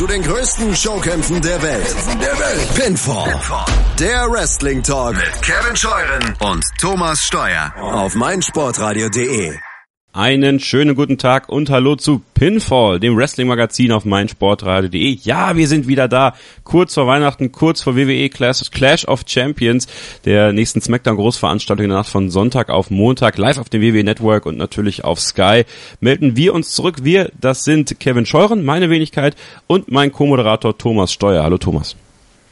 zu den größten Showkämpfen der Welt. Der Welt. Pinfall. Pinfall. Der Wrestling Talk mit Kevin Scheuren und Thomas Steuer auf meinsportradio.de. Einen schönen guten Tag und hallo zu Pinfall, dem Wrestling-Magazin auf meinsportradio.de. Ja, wir sind wieder da, kurz vor Weihnachten, kurz vor WWE Clash, of Champions, der nächsten SmackDown-Großveranstaltung in der Nacht von Sonntag auf Montag, live auf dem WWE Network und natürlich auf Sky. Melden wir uns zurück. Wir, das sind Kevin Scheuren, meine Wenigkeit und mein Co-Moderator Thomas Steuer. Hallo Thomas.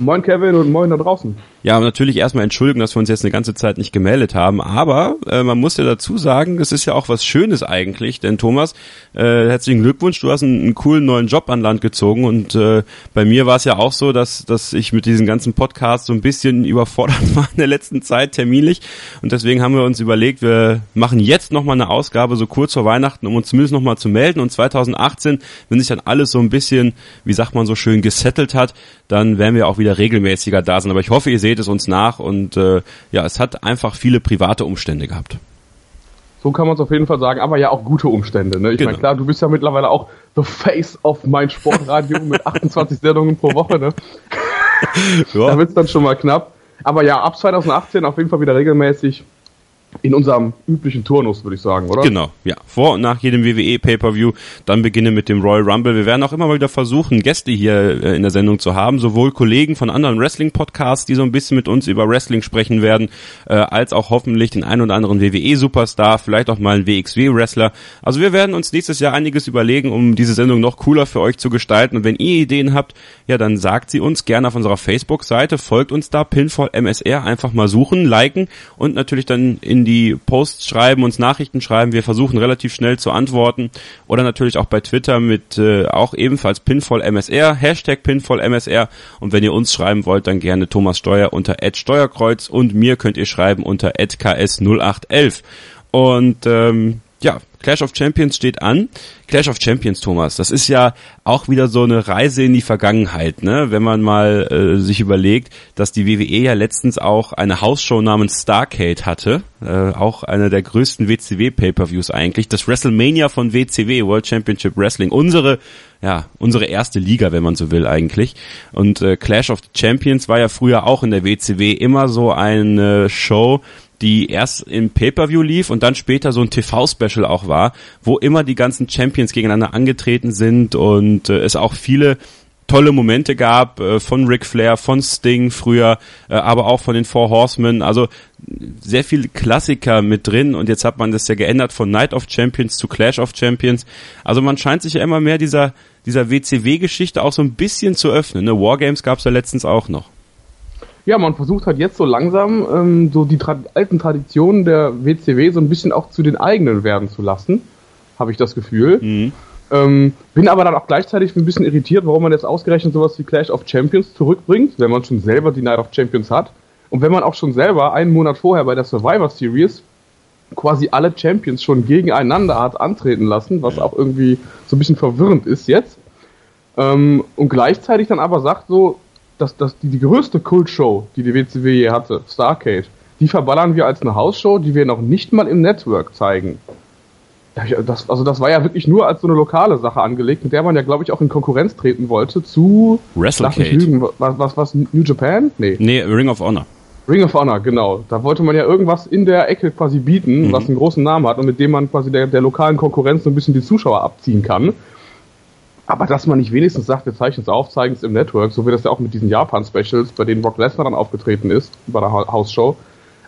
Moin Kevin und moin da draußen. Ja, natürlich erstmal entschuldigen, dass wir uns jetzt eine ganze Zeit nicht gemeldet haben, aber äh, man muss ja dazu sagen, es ist ja auch was Schönes eigentlich, denn Thomas, äh, herzlichen Glückwunsch, du hast einen, einen, coolen neuen Job an Land gezogen und äh, bei mir war es ja auch so, dass, dass ich mit diesen ganzen Podcasts so ein bisschen überfordert war in der letzten Zeit terminlich und deswegen haben wir uns überlegt, wir machen jetzt nochmal eine Ausgabe so kurz vor Weihnachten, um uns zumindest nochmal zu melden und 2018, wenn sich dann alles so ein bisschen, wie sagt man so schön, gesettelt hat, dann werden wir auch wieder regelmäßiger da sein, aber ich hoffe, ihr seht seht es uns nach und äh, ja, es hat einfach viele private Umstände gehabt. So kann man es auf jeden Fall sagen, aber ja auch gute Umstände. Ne? Ich genau. meine, klar, du bist ja mittlerweile auch the face of mein Sportradio mit 28 Sendungen pro Woche. Ne? ja. Da wird es dann schon mal knapp. Aber ja, ab 2018 auf jeden Fall wieder regelmäßig in unserem üblichen Turnus, würde ich sagen, oder? Genau, ja. Vor und nach jedem WWE Pay-Per-View, dann beginnen mit dem Royal Rumble. Wir werden auch immer mal wieder versuchen, Gäste hier äh, in der Sendung zu haben, sowohl Kollegen von anderen Wrestling-Podcasts, die so ein bisschen mit uns über Wrestling sprechen werden, äh, als auch hoffentlich den ein oder anderen WWE-Superstar, vielleicht auch mal einen WXW-Wrestler. Also wir werden uns nächstes Jahr einiges überlegen, um diese Sendung noch cooler für euch zu gestalten. Und wenn ihr Ideen habt, ja, dann sagt sie uns gerne auf unserer Facebook-Seite, folgt uns da, Pinfall MSR, einfach mal suchen, liken und natürlich dann in in die Posts schreiben, uns Nachrichten schreiben. Wir versuchen relativ schnell zu antworten. Oder natürlich auch bei Twitter mit äh, auch ebenfalls PinvollMSR, Hashtag PinvollMSR. Und wenn ihr uns schreiben wollt, dann gerne Thomas Steuer unter Steuerkreuz und mir könnt ihr schreiben unter ks0811. Und ähm, ja, Clash of Champions steht an. Clash of Champions, Thomas, das ist ja auch wieder so eine Reise in die Vergangenheit, ne? Wenn man mal äh, sich überlegt, dass die WWE ja letztens auch eine Hausshow namens Starcade hatte, äh, auch einer der größten WCW Pay-per-Views eigentlich, das WrestleMania von WCW, World Championship Wrestling, unsere ja, unsere erste Liga, wenn man so will eigentlich. Und äh, Clash of Champions war ja früher auch in der WCW immer so eine Show, die erst im Pay-per-View lief und dann später so ein TV-Special auch war, wo immer die ganzen Champions gegeneinander angetreten sind und äh, es auch viele tolle Momente gab äh, von Ric Flair, von Sting früher, äh, aber auch von den Four Horsemen. Also sehr viele Klassiker mit drin und jetzt hat man das ja geändert von Night of Champions zu Clash of Champions. Also man scheint sich ja immer mehr dieser dieser WCW-Geschichte auch so ein bisschen zu öffnen. Ne? Wargames gab es ja letztens auch noch. Ja, man versucht halt jetzt so langsam ähm, so die tra alten Traditionen der WCW so ein bisschen auch zu den eigenen werden zu lassen, habe ich das Gefühl. Mhm. Ähm, bin aber dann auch gleichzeitig ein bisschen irritiert, warum man jetzt ausgerechnet sowas wie Clash of Champions zurückbringt, wenn man schon selber die Night of Champions hat. Und wenn man auch schon selber einen Monat vorher bei der Survivor Series quasi alle Champions schon gegeneinander hat antreten lassen, was auch irgendwie so ein bisschen verwirrend ist jetzt. Ähm, und gleichzeitig dann aber sagt so, dass, dass die, die größte Kultshow, die die WCW je hatte, Starcade, die verballern wir als eine Hausshow, die wir noch nicht mal im Network zeigen. Das, also das war ja wirklich nur als so eine lokale Sache angelegt, mit der man ja, glaube ich, auch in Konkurrenz treten wollte zu WrestleCade. Lügen, was, was, was, New Japan? Nee. Nee, Ring of Honor. Ring of Honor, genau. Da wollte man ja irgendwas in der Ecke quasi bieten, mhm. was einen großen Namen hat und mit dem man quasi der, der lokalen Konkurrenz so ein bisschen die Zuschauer abziehen kann. Aber dass man nicht wenigstens sagt, wir zeichnen es auf, zeigen es im Network, so wie das ja auch mit diesen Japan-Specials, bei denen Brock Lesnar dann aufgetreten ist, bei der Hausshow,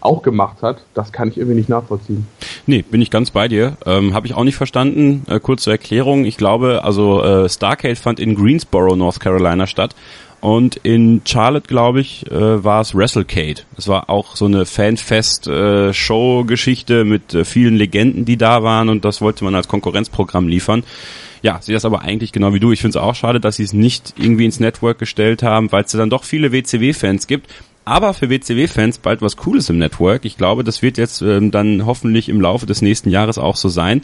auch gemacht hat, das kann ich irgendwie nicht nachvollziehen. Nee, bin ich ganz bei dir. Ähm, Habe ich auch nicht verstanden. Äh, kurz zur Erklärung. Ich glaube, also äh, Starcade fand in Greensboro, North Carolina statt. Und in Charlotte, glaube ich, äh, war es WrestleCade. Es war auch so eine Fanfest-Show-Geschichte äh, mit äh, vielen Legenden, die da waren und das wollte man als Konkurrenzprogramm liefern. Ja, sehe das aber eigentlich genau wie du. Ich finde es auch schade, dass sie es nicht irgendwie ins Network gestellt haben, weil es dann doch viele WCW-Fans gibt. Aber für WCW-Fans bald was Cooles im Network. Ich glaube, das wird jetzt ähm, dann hoffentlich im Laufe des nächsten Jahres auch so sein.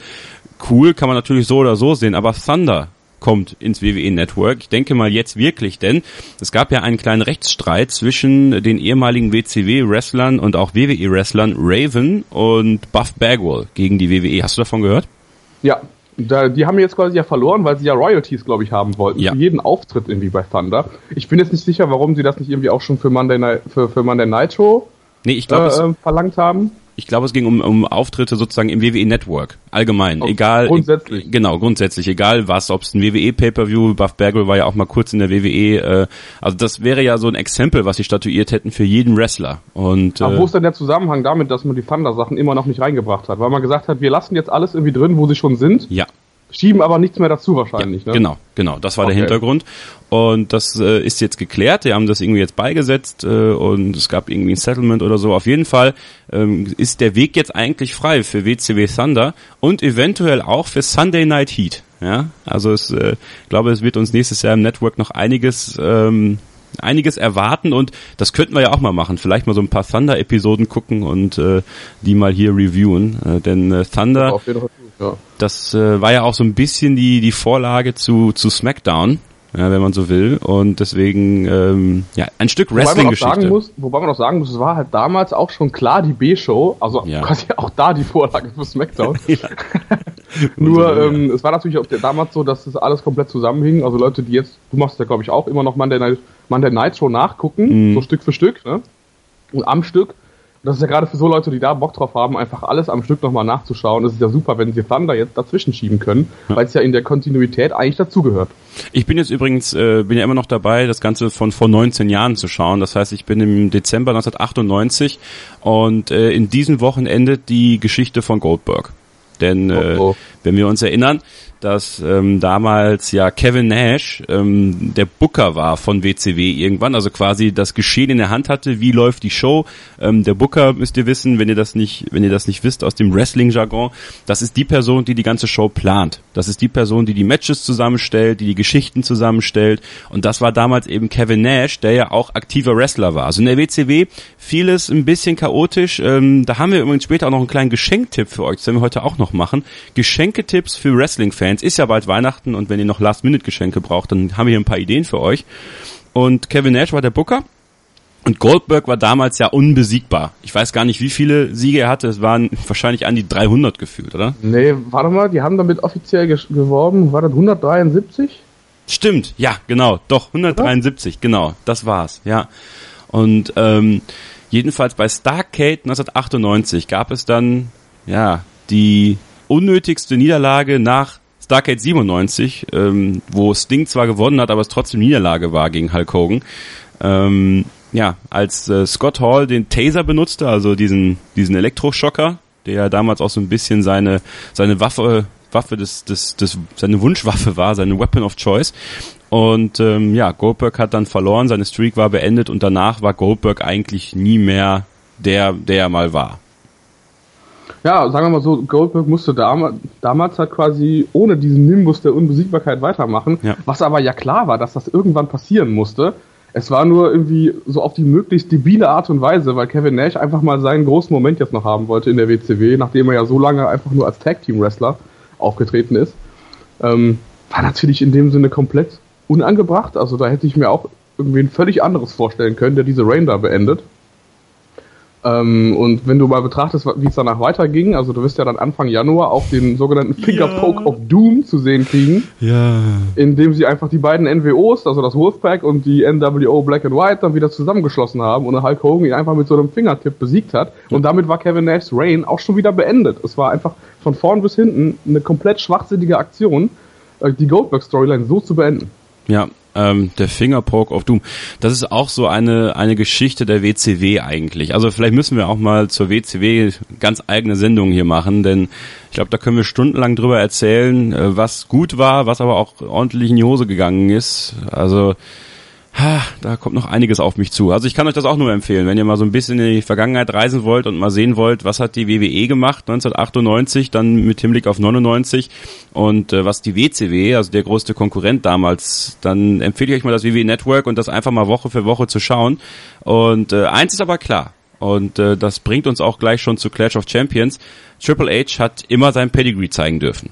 Cool kann man natürlich so oder so sehen, aber Thunder kommt ins WWE Network. Ich denke mal jetzt wirklich, denn es gab ja einen kleinen Rechtsstreit zwischen den ehemaligen WCW-Wrestlern und auch WWE-Wrestlern Raven und Buff Bagwell gegen die WWE. Hast du davon gehört? Ja, Da, die haben jetzt quasi ja verloren, weil sie ja Royalties, glaube ich, haben wollten. Ja. Für jeden Auftritt irgendwie bei Thunder. Ich bin jetzt nicht sicher, warum sie das nicht irgendwie auch schon für Monday Night, für, für Monday Nitro Nee, ich glaube, äh, äh, verlangt haben. Ich glaube, es ging um, um Auftritte sozusagen im WWE Network. Allgemein. Oh, egal. grundsätzlich. Genau, grundsätzlich. Egal was, ob es ein WWE Pay-Per-View, Buff Bagwell war ja auch mal kurz in der WWE. Äh, also das wäre ja so ein Exempel, was sie statuiert hätten für jeden Wrestler. Und Aber äh, wo ist denn der Zusammenhang damit, dass man die Thunder-Sachen immer noch nicht reingebracht hat? Weil man gesagt hat, wir lassen jetzt alles irgendwie drin, wo sie schon sind, ja. schieben aber nichts mehr dazu wahrscheinlich. ne? Genau, genau, das war der Okay. Hintergrund. Und das äh, ist jetzt geklärt. Die haben das irgendwie jetzt beigesetzt äh, und es gab irgendwie ein Settlement oder so. Auf jeden Fall ähm, ist der Weg jetzt eigentlich frei für WCW Thunder und eventuell auch für Sunday Night Heat. Ja, also es, äh, ich glaube, es wird uns nächstes Jahr im Network noch einiges ähm, einiges erwarten und das könnten wir ja auch mal machen. Vielleicht mal so ein paar Thunder-Episoden gucken und äh, die mal hier reviewen. Äh, denn äh, Thunder. Ja. das äh, war ja auch so ein bisschen die, die Vorlage zu, zu SmackDown, ja, wenn man so will. Und deswegen, ähm, ja, ein Stück Wrestling-Geschichte. muss, wobei man auch sagen muss, es war halt damals auch schon klar die B-Show, also Ja. quasi auch da die Vorlage für SmackDown. Nur, ähm, es war natürlich auch damals so, dass das alles komplett zusammenhing. Also Leute, die jetzt, du machst ja glaube ich auch immer noch Monday Night, Monday Night Show nachgucken, Mhm. so Stück für Stück, ne? Und am Stück. Das ist ja gerade für so Leute, die da Bock drauf haben, einfach alles am Stück nochmal nachzuschauen. Es ist ja super, wenn sie Thunder jetzt dazwischen schieben können, weil es ja in der Kontinuität eigentlich dazugehört. Ich bin jetzt übrigens, äh, bin ja immer noch dabei, das Ganze von vor 19 Jahren zu schauen. Das heißt, ich bin im Dezember 1998 und äh, in diesem Wochenende die Geschichte von Goldberg. Denn äh, Oh, oh. wenn wir uns erinnern, dass ähm, damals ja Kevin Nash ähm, der Booker war von WCW irgendwann, also quasi das Geschehen in der Hand hatte, wie läuft die Show. Ähm, der Booker müsst ihr wissen, wenn ihr das nicht, wenn ihr das nicht wisst aus dem Wrestling-Jargon, das ist die Person, die die ganze Show plant. Das ist die Person, die die Matches zusammenstellt, die die Geschichten zusammenstellt. Und das war damals eben Kevin Nash, der ja auch aktiver Wrestler war. Also in der WCW vieles ein bisschen chaotisch. Ähm, da haben wir übrigens später auch noch einen kleinen Geschenktipp für euch. Das werden wir heute auch noch machen. Geschenketipps für Wrestling-Fans. Ist ja bald Weihnachten und wenn ihr noch Last-Minute-Geschenke braucht, dann haben wir hier ein paar Ideen für euch. Und Kevin Nash war der Booker. Und Goldberg war damals ja unbesiegbar. Ich weiß gar nicht, wie viele Siege er hatte. Es waren wahrscheinlich an die 300 gefühlt, oder? Nee, warte mal, die haben damit offiziell geworben, war das 173? Stimmt, ja, genau, doch, 173, genau, das war's, ja. Und ähm, jedenfalls bei Starcade 1998 gab es dann, ja, die unnötigste Niederlage nach Starcade 97, ähm, wo Sting zwar gewonnen hat, aber es trotzdem Niederlage war gegen Hulk Hogan. Ähm, ja, als äh, Scott Hall den Taser benutzte, also diesen, diesen Elektroschocker, der ja damals auch so ein bisschen seine, seine Waffe, Waffe des, des, des, seine Wunschwaffe war, seine Weapon of Choice. Und ähm, ja, Goldberg hat dann verloren, seine Streak war beendet und danach war Goldberg eigentlich nie mehr der, der er mal war. Ja, sagen wir mal so, Goldberg musste damals, damals halt quasi ohne diesen Nimbus der Unbesiegbarkeit weitermachen, Ja. was aber ja klar war, dass das irgendwann passieren musste. Es war nur irgendwie so auf die möglichst debile Art und Weise, weil Kevin Nash einfach mal seinen großen Moment jetzt noch haben wollte in der WCW, nachdem er ja so lange einfach nur als Tag-Team-Wrestler aufgetreten ist. Ähm, war natürlich in dem Sinne komplett unangebracht. Also da hätte ich mir auch irgendwie ein völlig anderes vorstellen können, der diese Reign da beendet. Ähm, und wenn du mal betrachtest, wie es danach weiterging, also du wirst ja dann Anfang Januar auch den sogenannten Finger Poke of Doom zu sehen kriegen, Ja. indem sie einfach die beiden NWOs, also das Wolfpack und die NWO Black and White, dann wieder zusammengeschlossen haben und Hulk Hogan ihn einfach mit so einem Fingertipp besiegt hat. Und damit war Kevin Nash's Reign auch schon wieder beendet. Es war einfach von vorn bis hinten eine komplett schwachsinnige Aktion, äh, die Goldberg-Storyline so zu beenden. Ja, ähm, der Fingerpoke of Doom. Das ist auch so eine, eine Geschichte der WCW eigentlich. Also vielleicht müssen wir auch mal zur WCW ganz eigene Sendungen hier machen, denn ich glaube, da können wir stundenlang drüber erzählen, äh, was gut war, was aber auch ordentlich in die Hose gegangen ist. Also ha, da kommt noch einiges auf mich zu. Also ich kann euch das auch nur empfehlen, wenn ihr mal so ein bisschen in die Vergangenheit reisen wollt und mal sehen wollt, was hat die WWE gemacht 1998, dann mit Hinblick auf 99 und äh, was die WCW, also der größte Konkurrent damals, dann empfehle ich euch mal das WWE Network und das einfach mal Woche für Woche zu schauen. Und äh, eins ist aber klar, und äh, das bringt uns auch gleich schon zu Clash of Champions. Triple H hat immer sein Pedigree zeigen dürfen.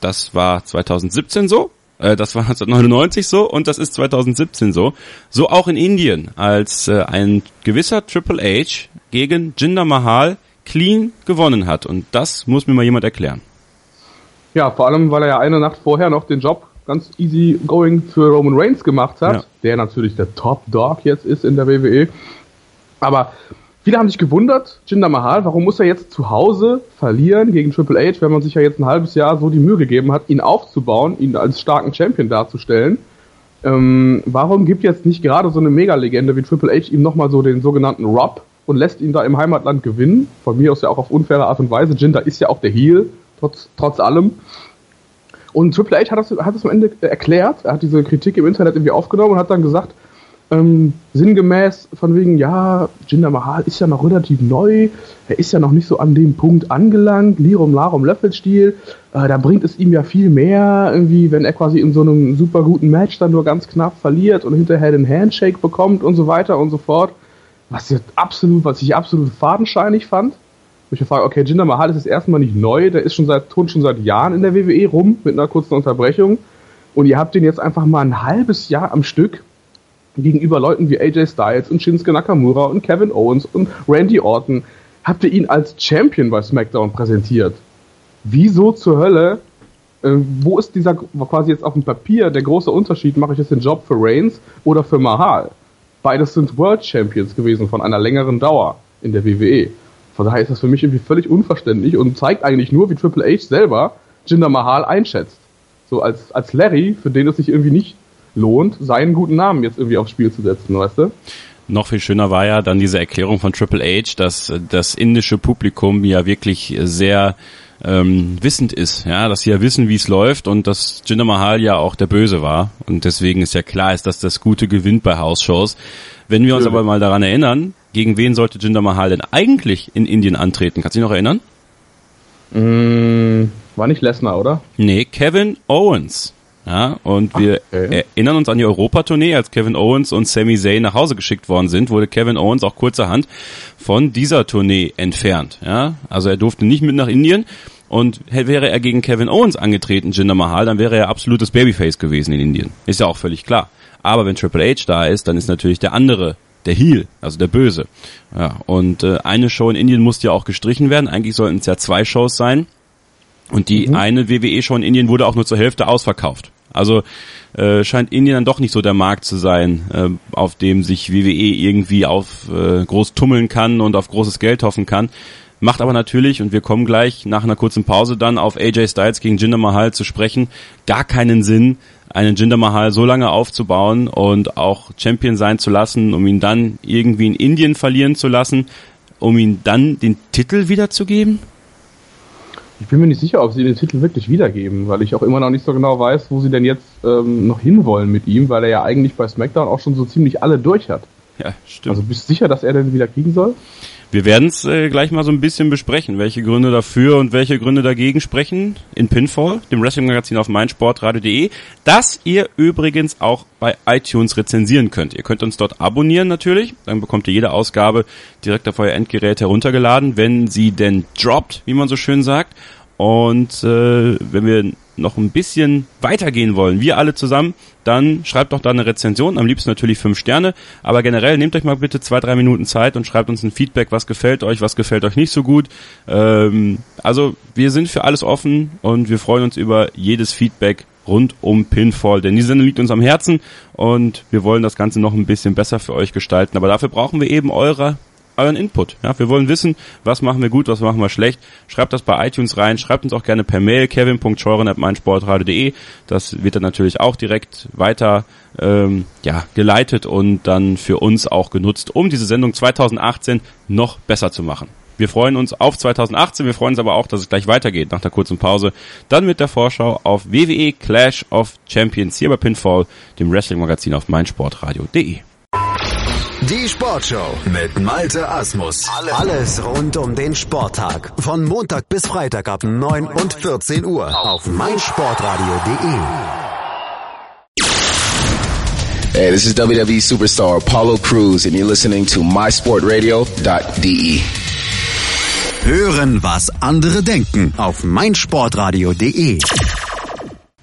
Das war 2017 so, äh, das war 1999 so und das ist 2017 so. So auch in Indien, als äh, ein gewisser Triple H gegen Jinder Mahal clean gewonnen hat. Und das muss mir mal jemand erklären. Ja, vor allem, weil er ja eine Nacht vorher noch den Job ganz easy going für Roman Reigns gemacht hat, ja. der natürlich der Top Dog jetzt ist in der WWE. Aber viele haben sich gewundert, Jinder Mahal, warum muss er jetzt zu Hause verlieren gegen Triple H, wenn man sich ja jetzt ein halbes Jahr so die Mühe gegeben hat, ihn aufzubauen, ihn als starken Champion darzustellen. Ähm, warum gibt jetzt nicht gerade so eine Mega-Legende wie Triple H ihm nochmal so den sogenannten Rob und lässt ihn da im Heimatland gewinnen? Von mir aus ja auch auf unfaire Art und Weise. Jinder ist ja auch der Heel, trotz, trotz allem. Und Triple H hat das, hat das am Ende erklärt, er hat diese Kritik im Internet irgendwie aufgenommen und hat dann gesagt, ähm, sinngemäß von wegen, ja, Jinder Mahal ist ja noch relativ neu, er ist ja noch nicht so an dem Punkt angelangt, Lirum Larum Löffelstil, äh, da bringt es ihm ja viel mehr, irgendwie, wenn er quasi in so einem super guten Match dann nur ganz knapp verliert und hinterher den Handshake bekommt und so weiter und so fort. Was jetzt absolut, was ich absolut fadenscheinig fand. Wo ich mir frage, okay, Jinder Mahal ist das erste Mal nicht neu, der ist schon seit, tun schon seit Jahren in der WWE rum, mit einer kurzen Unterbrechung. Und ihr habt den jetzt einfach mal ein halbes Jahr am Stück gegenüber Leuten wie AJ Styles und Shinsuke Nakamura und Kevin Owens und Randy Orton, habt ihr ihn als Champion bei SmackDown präsentiert. Wieso zur Hölle, äh, wo ist dieser quasi jetzt auf dem Papier der große Unterschied, mache ich jetzt den Job für Reigns oder für Mahal? Beides sind World Champions gewesen von einer längeren Dauer in der WWE. Von daher ist das für mich irgendwie völlig unverständlich und zeigt eigentlich nur, wie Triple H selber Jinder Mahal einschätzt. So als, als Larry, für den es sich irgendwie nicht lohnt, seinen guten Namen jetzt irgendwie aufs Spiel zu setzen, weißt du? Noch viel schöner war ja dann diese Erklärung von Triple H, dass das indische Publikum ja wirklich sehr ähm, wissend ist, ja, dass sie ja wissen, wie es läuft und dass Jinder Mahal ja auch der Böse war und deswegen ist ja klar ist, dass das Gute gewinnt bei House-Shows. Wenn wir uns aber mal daran erinnern, gegen wen sollte Jinder Mahal denn eigentlich in Indien antreten? Kannst du dich noch erinnern? Mm, war nicht Lesnar, oder? Nee, Kevin Owens. Ja, und wir okay. erinnern uns an die Europatournee, als Kevin Owens und Sami Zayn nach Hause geschickt worden sind, wurde Kevin Owens auch kurzerhand von dieser Tournee entfernt. Ja, also er durfte nicht mit nach Indien. Und wäre er gegen Kevin Owens angetreten, Jinder Mahal, dann wäre er absolutes Babyface gewesen in Indien. Ist ja auch völlig klar. Aber wenn Triple H da ist, dann ist natürlich der andere der Heel, also der Böse. Ja, und äh, eine Show in Indien musste ja auch gestrichen werden. Eigentlich sollten es ja zwei Shows sein. Und die mhm. eine WWE-Show in Indien wurde auch nur zur Hälfte ausverkauft. Also äh, scheint Indien dann doch nicht so der Markt zu sein, äh, auf dem sich WWE irgendwie auf äh, groß tummeln kann und auf großes Geld hoffen kann. Macht aber natürlich, und wir kommen gleich nach einer kurzen Pause dann auf AJ Styles gegen Jinder Mahal zu sprechen, gar keinen Sinn, einen Jinder Mahal so lange aufzubauen und auch Champion sein zu lassen, um ihn dann irgendwie in Indien verlieren zu lassen, um ihn dann den Titel wiederzugeben? Ich bin mir nicht sicher, ob sie den Titel wirklich wiedergeben, weil ich auch immer noch nicht so genau weiß, wo sie denn jetzt ähm, noch hinwollen mit ihm, weil er ja eigentlich bei SmackDown auch schon so ziemlich alle durch hat. Ja, stimmt. Also bist du sicher, dass er den wieder kriegen soll? Wir werden es äh, gleich mal so ein bisschen besprechen, welche Gründe dafür und welche Gründe dagegen sprechen in Pinfall, dem Wrestling-Magazin auf meinsportradio.de, das ihr übrigens auch bei iTunes rezensieren könnt. Ihr könnt uns dort abonnieren natürlich, dann bekommt ihr jede Ausgabe direkt auf euer Endgerät heruntergeladen, wenn sie denn droppt, wie man so schön sagt. Und äh, wenn wir noch ein bisschen weitergehen wollen, wir alle zusammen, dann schreibt doch da eine Rezension, am liebsten natürlich fünf Sterne, aber generell nehmt euch mal bitte zwei, drei Minuten Zeit und schreibt uns ein Feedback, was gefällt euch, was gefällt euch nicht so gut. Ähm, also wir sind für alles offen und wir freuen uns über jedes Feedback rund um Pinfall, denn die Sendung liegt uns am Herzen und wir wollen das Ganze noch ein bisschen besser für euch gestalten, aber dafür brauchen wir eben eure euren Input. Ja, wir wollen wissen, was machen wir gut, was machen wir schlecht. Schreibt das bei iTunes rein, schreibt uns auch gerne per Mail kevin.scheuren@meinsportradio.de. Das wird dann natürlich auch direkt weiter ähm, ja, geleitet und dann für uns auch genutzt, um diese Sendung 2018 noch besser zu machen. Wir freuen uns auf 2018, wir freuen uns aber auch, dass es gleich weitergeht nach der kurzen Pause. Dann mit der Vorschau auf WWE Clash of Champions hier bei Pinfall, dem Wrestling-Magazin auf meinsportradio.de. Die Sportshow mit Malte Asmus. Alles rund um den Sporttag. Von Montag bis Freitag ab 9 und 14 Uhr auf meinsportradio.de. Hey, this is WWE superstar Apollo Cruz and you're listening to mysportradio.de. Hören, was andere denken auf meinsportradio.de.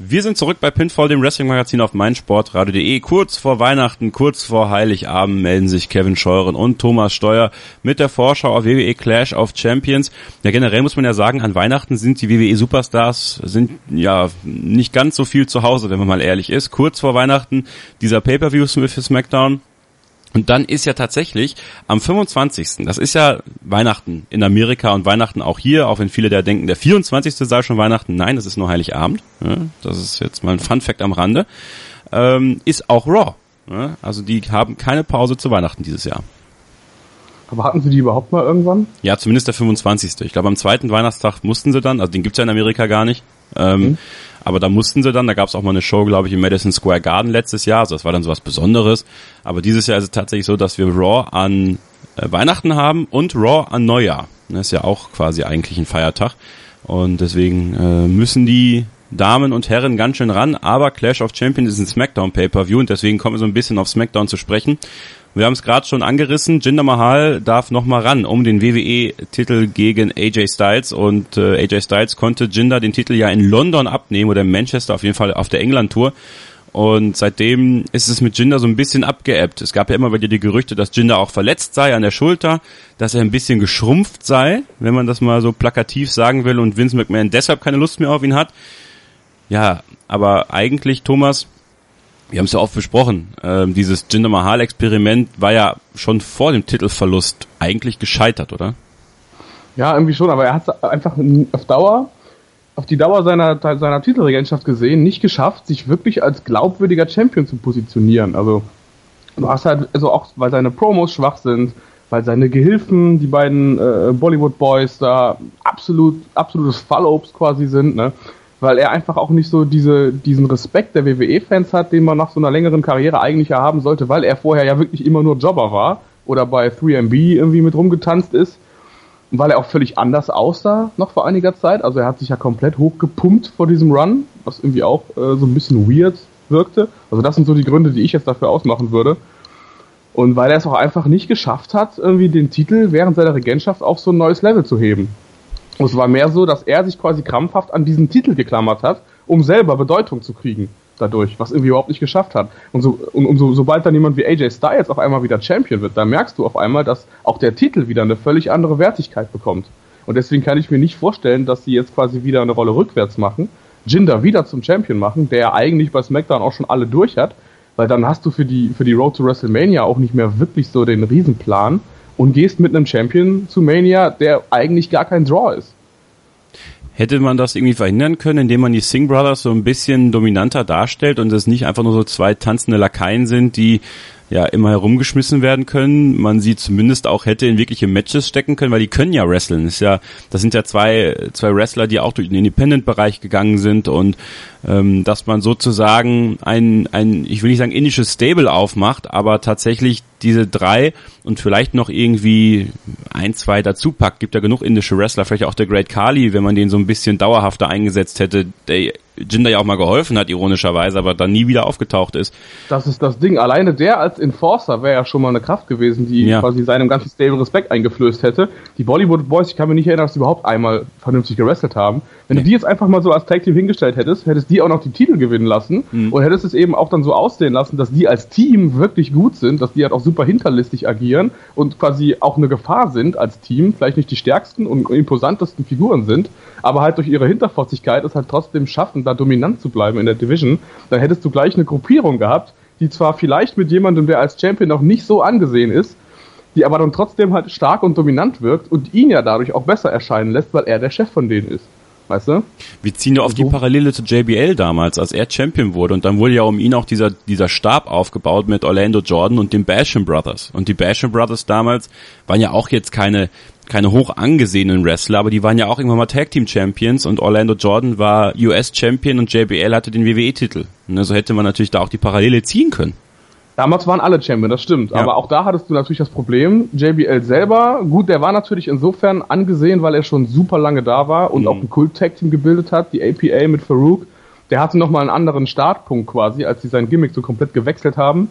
Wir sind zurück bei Pinfall, dem Wrestling-Magazin auf meinsportradio.de. Kurz vor Weihnachten, kurz vor Heiligabend melden sich Kevin Scheuren und Thomas Steuer mit der Vorschau auf WWE Clash of Champions. Ja, generell muss man ja sagen, an Weihnachten sind die WWE Superstars, sind ja nicht ganz so viel zu Hause, wenn man mal ehrlich ist. Kurz vor Weihnachten dieser Pay-Per-View für SmackDown und dann ist ja tatsächlich am 25. Das ist ja Weihnachten in Amerika und Weihnachten auch hier, auch wenn viele da denken, der 24. sei schon Weihnachten. Nein, das ist nur Heiligabend. Das ist jetzt mal ein Fun Fact am Rande. Ähm, ist auch Raw. Also die haben keine Pause zu Weihnachten dieses Jahr. Aber hatten sie die überhaupt mal irgendwann? Ja, zumindest der 25. Ich glaube, am zweiten Weihnachtstag mussten sie dann, also den gibt's ja in Amerika gar nicht. Ähm, mhm. Aber da mussten sie dann, da gab es auch mal eine Show, glaube ich, im Madison Square Garden letztes Jahr. Also das war dann so was Besonderes. Aber dieses Jahr ist es tatsächlich so, dass wir Raw an äh, Weihnachten haben und Raw an Neujahr. Das ist ja auch quasi eigentlich ein Feiertag. Und deswegen äh, müssen die Damen und Herren ganz schön ran. Aber Clash of Champions ist ein Smackdown Pay-Per-View und deswegen kommen wir so ein bisschen auf Smackdown zu sprechen. Wir haben es gerade schon angerissen. Jinder Mahal darf nochmal ran um den WWE-Titel gegen AJ Styles und äh, AJ Styles konnte Jinder den Titel ja in London abnehmen oder in Manchester auf jeden Fall auf der England-Tour. Und seitdem ist es mit Jinder so ein bisschen abgeebbt. Es gab ja immer wieder die Gerüchte, dass Jinder auch verletzt sei an der Schulter, dass er ein bisschen geschrumpft sei, wenn man das mal so plakativ sagen will und Vince McMahon deshalb keine Lust mehr auf ihn hat. Ja, aber eigentlich, Thomas, wir haben es ja oft besprochen, ähm, dieses Jinder Mahal-Experiment war ja schon vor dem Titelverlust eigentlich gescheitert, oder? Ja, irgendwie schon, aber er hat es einfach auf Dauer, auf die Dauer seiner, seiner Titelregentschaft gesehen, nicht geschafft, sich wirklich als glaubwürdiger Champion zu positionieren. Also, du hast halt, also auch, weil seine Promos schwach sind, weil seine Gehilfen, die beiden äh, Bollywood Boys, da absolut, absolutes Fallobst quasi sind, ne? Weil er einfach auch nicht so diese, diesen Respekt der WWE-Fans hat, den man nach so einer längeren Karriere eigentlich ja haben sollte, weil er vorher ja wirklich immer nur Jobber war oder bei 3MB irgendwie mit rumgetanzt ist. Und weil er auch völlig anders aussah noch vor einiger Zeit. Also er hat sich ja komplett hochgepumpt vor diesem Run, was irgendwie auch äh, so ein bisschen weird wirkte. Also das sind so die Gründe, die ich jetzt dafür ausmachen würde. Und weil er es auch einfach nicht geschafft hat, irgendwie den Titel während seiner Regentschaft auf so ein neues Level zu heben. Und es war mehr so, dass er sich quasi krampfhaft an diesen Titel geklammert hat, um selber Bedeutung zu kriegen dadurch, was irgendwie überhaupt nicht geschafft hat. Und, so, und, und so, sobald dann jemand wie AJ Styles auf einmal wieder Champion wird, dann merkst du auf einmal, dass auch der Titel wieder eine völlig andere Wertigkeit bekommt. Und deswegen kann ich mir nicht vorstellen, dass sie jetzt quasi wieder eine Rolle rückwärts machen, Jinder wieder zum Champion machen, der ja eigentlich bei SmackDown auch schon alle durch hat, weil dann hast du für die, für die Road to WrestleMania auch nicht mehr wirklich so den Riesenplan, und gehst mit einem Champion zu Mania, der eigentlich gar kein Draw ist. Hätte man das irgendwie verhindern können, indem man die Singh Brothers so ein bisschen dominanter darstellt und es nicht einfach nur so zwei tanzende Lakaien sind, die ja immer herumgeschmissen werden können. Man sie zumindest auch hätte in wirkliche Matches stecken können, weil die können ja wresteln. Das ist ja, das sind ja zwei, zwei Wrestler, die auch durch den Independent-Bereich gegangen sind und ähm, dass man sozusagen ein, ein, ich will nicht sagen indisches Stable aufmacht, aber tatsächlich diese drei und vielleicht noch irgendwie ein, zwei dazu packt. Gibt ja genug indische Wrestler, vielleicht auch der Great Kali, wenn man den so ein bisschen dauerhafter eingesetzt hätte, der Jinder ja auch mal geholfen hat, ironischerweise, aber dann nie wieder aufgetaucht ist. Das ist das Ding. Alleine der als Enforcer wäre ja schon mal eine Kraft gewesen, die ja. quasi seinem ganzen Stable Respekt eingeflößt hätte. Die Bollywood Boys, ich kann mir nicht erinnern, dass sie überhaupt einmal vernünftig gewrestelt haben. Wenn nee. du die jetzt einfach mal so als Tag Team hingestellt hättest, hättest die auch noch die Titel gewinnen lassen mhm. und hättest es eben auch dann so aussehen lassen, dass die als Team wirklich gut sind, dass die halt auch super hinterlistig agieren und quasi auch eine Gefahr sind als Team, vielleicht nicht die stärksten und imposantesten Figuren sind, aber halt durch ihre Hinterfotzigkeit es halt trotzdem schaffen, da dominant zu bleiben in der Division, dann hättest du gleich eine Gruppierung gehabt, die zwar vielleicht mit jemandem, der als Champion noch nicht so angesehen ist, die aber dann trotzdem halt stark und dominant wirkt und ihn ja dadurch auch besser erscheinen lässt, weil er der Chef von denen ist. Weißt du? Wir ziehen ja auf die Parallele zu JBL damals, als er Champion wurde und dann wurde ja um ihn auch dieser, dieser Stab aufgebaut mit Orlando Jordan und den Basham Brothers. Und die Basham Brothers damals waren ja auch jetzt keine, keine hoch angesehenen Wrestler, aber die waren ja auch irgendwann mal Tag Team Champions und Orlando Jordan war US Champion und JBL hatte den WWE-Titel. Und so also hätte man natürlich da auch die Parallele ziehen können. Damals waren alle Champion, das stimmt. Ja. Aber auch da hattest du natürlich das Problem, JBL selber, gut, der war natürlich insofern angesehen, weil er schon super lange da war und mhm. auch ein Kult-Tag-Team gebildet hat, die APA mit Farouk. Der hatte nochmal einen anderen Startpunkt quasi, als sie sein Gimmick so komplett gewechselt haben.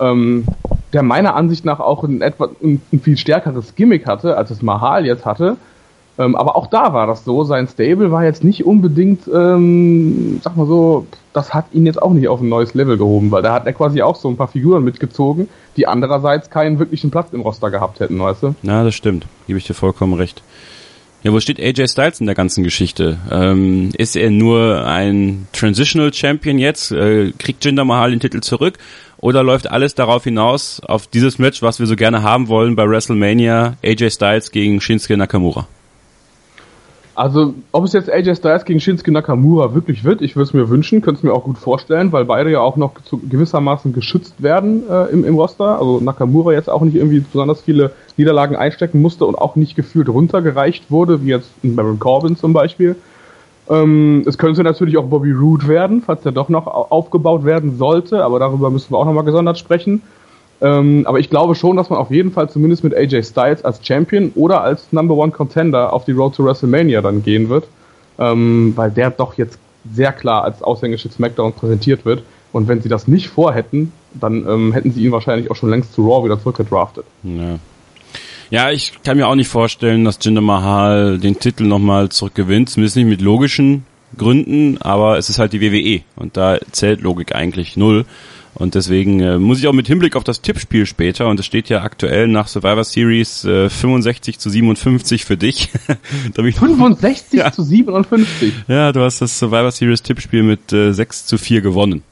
Ähm, der meiner Ansicht nach auch ein, etwa, ein, ein viel stärkeres Gimmick hatte, als es Mahal jetzt hatte Ähm, aber auch da war das so, sein Stable war jetzt nicht unbedingt, ähm, sag mal so, das hat ihn jetzt auch nicht auf ein neues Level gehoben, weil da hat er quasi auch so ein paar Figuren mitgezogen, die andererseits keinen wirklichen Platz im Roster gehabt hätten, weißt du? Na, das stimmt. Gebe ich dir vollkommen recht. Ja, wo steht AJ Styles in der ganzen Geschichte? Ähm, ist er nur ein Transitional Champion jetzt? Äh, kriegt Jinder Mahal den Titel zurück? Oder läuft alles darauf hinaus, auf dieses Match, was wir so gerne haben wollen bei WrestleMania, AJ Styles gegen Shinsuke Nakamura? Also, ob es jetzt AJ Styles gegen Shinsuke Nakamura wirklich wird, ich würde es mir wünschen, könnte es mir auch gut vorstellen, weil beide ja auch noch gewissermaßen geschützt werden äh, im, im Roster. Also Nakamura jetzt auch nicht irgendwie besonders viele Niederlagen einstecken musste und auch nicht gefühlt runtergereicht wurde, wie jetzt Baron Corbin zum Beispiel. Ähm, es könnte natürlich auch Bobby Roode werden, falls er doch noch aufgebaut werden sollte, aber darüber müssen wir auch nochmal gesondert sprechen. Ähm, aber ich glaube schon, dass man auf jeden Fall zumindest mit AJ Styles als Champion oder als Number One Contender auf die Road to WrestleMania dann gehen wird, ähm, weil der doch jetzt sehr klar als Aushängeschild SmackDown präsentiert wird. Und wenn sie das nicht vorhätten, dann ähm, hätten sie ihn wahrscheinlich auch schon längst zu Raw wieder zurückgedraftet. Ja. Ja, ich kann mir auch nicht vorstellen, dass Jinder Mahal den Titel nochmal zurückgewinnt, zumindest nicht mit logischen Gründen, aber es ist halt die WWE und da zählt Logik eigentlich null. Und deswegen äh, muss ich auch mit Hinblick auf das Tippspiel später, und es steht ja aktuell nach Survivor Series äh, 65 zu 57 für dich. da ich 65 ja. zu 57? Ja, du hast das Survivor Series Tippspiel mit äh, 6 zu 4 gewonnen.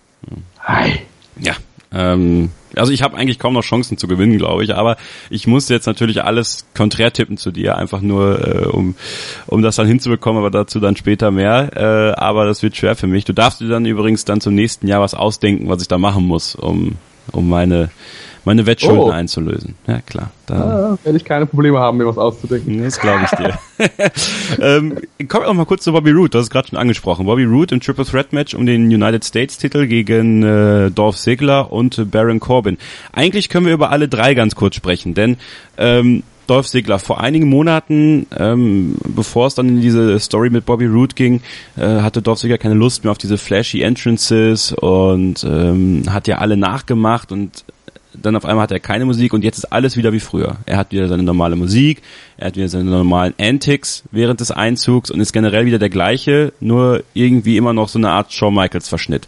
Hi. Ja, ähm, also ich habe eigentlich kaum noch Chancen zu gewinnen, glaube ich, aber ich muss jetzt natürlich alles konträr tippen zu dir, einfach nur äh, um um das dann hinzubekommen, aber dazu dann später mehr. Äh, aber das wird schwer für mich. Du darfst dir dann übrigens dann zum nächsten Jahr was ausdenken, was ich da machen muss, um um meine meine Wettschulden oh. einzulösen. Ja, klar. Da ja, werde ich keine Probleme haben, mir was auszudenken. Das glaube ich dir. ähm, kommen wir noch mal kurz zu Bobby Roode. Du hast es gerade schon angesprochen. Bobby Roode im Triple Threat Match um den United States Titel gegen äh, Dolph Ziggler und Baron Corbin. Eigentlich können wir über alle drei ganz kurz sprechen, denn ähm, Dolph Ziggler. Vor einigen Monaten, ähm, bevor es dann in diese Story mit Bobby Roode ging, äh, hatte Dolph Ziggler keine Lust mehr auf diese flashy Entrances und ähm, hat ja alle nachgemacht und dann auf einmal hat er keine Musik und jetzt ist alles wieder wie früher. Er hat wieder seine normale Musik, er hat wieder seine normalen Antics während des Einzugs und ist generell wieder der gleiche, nur irgendwie immer noch so eine Art Shawn Michaels Verschnitt.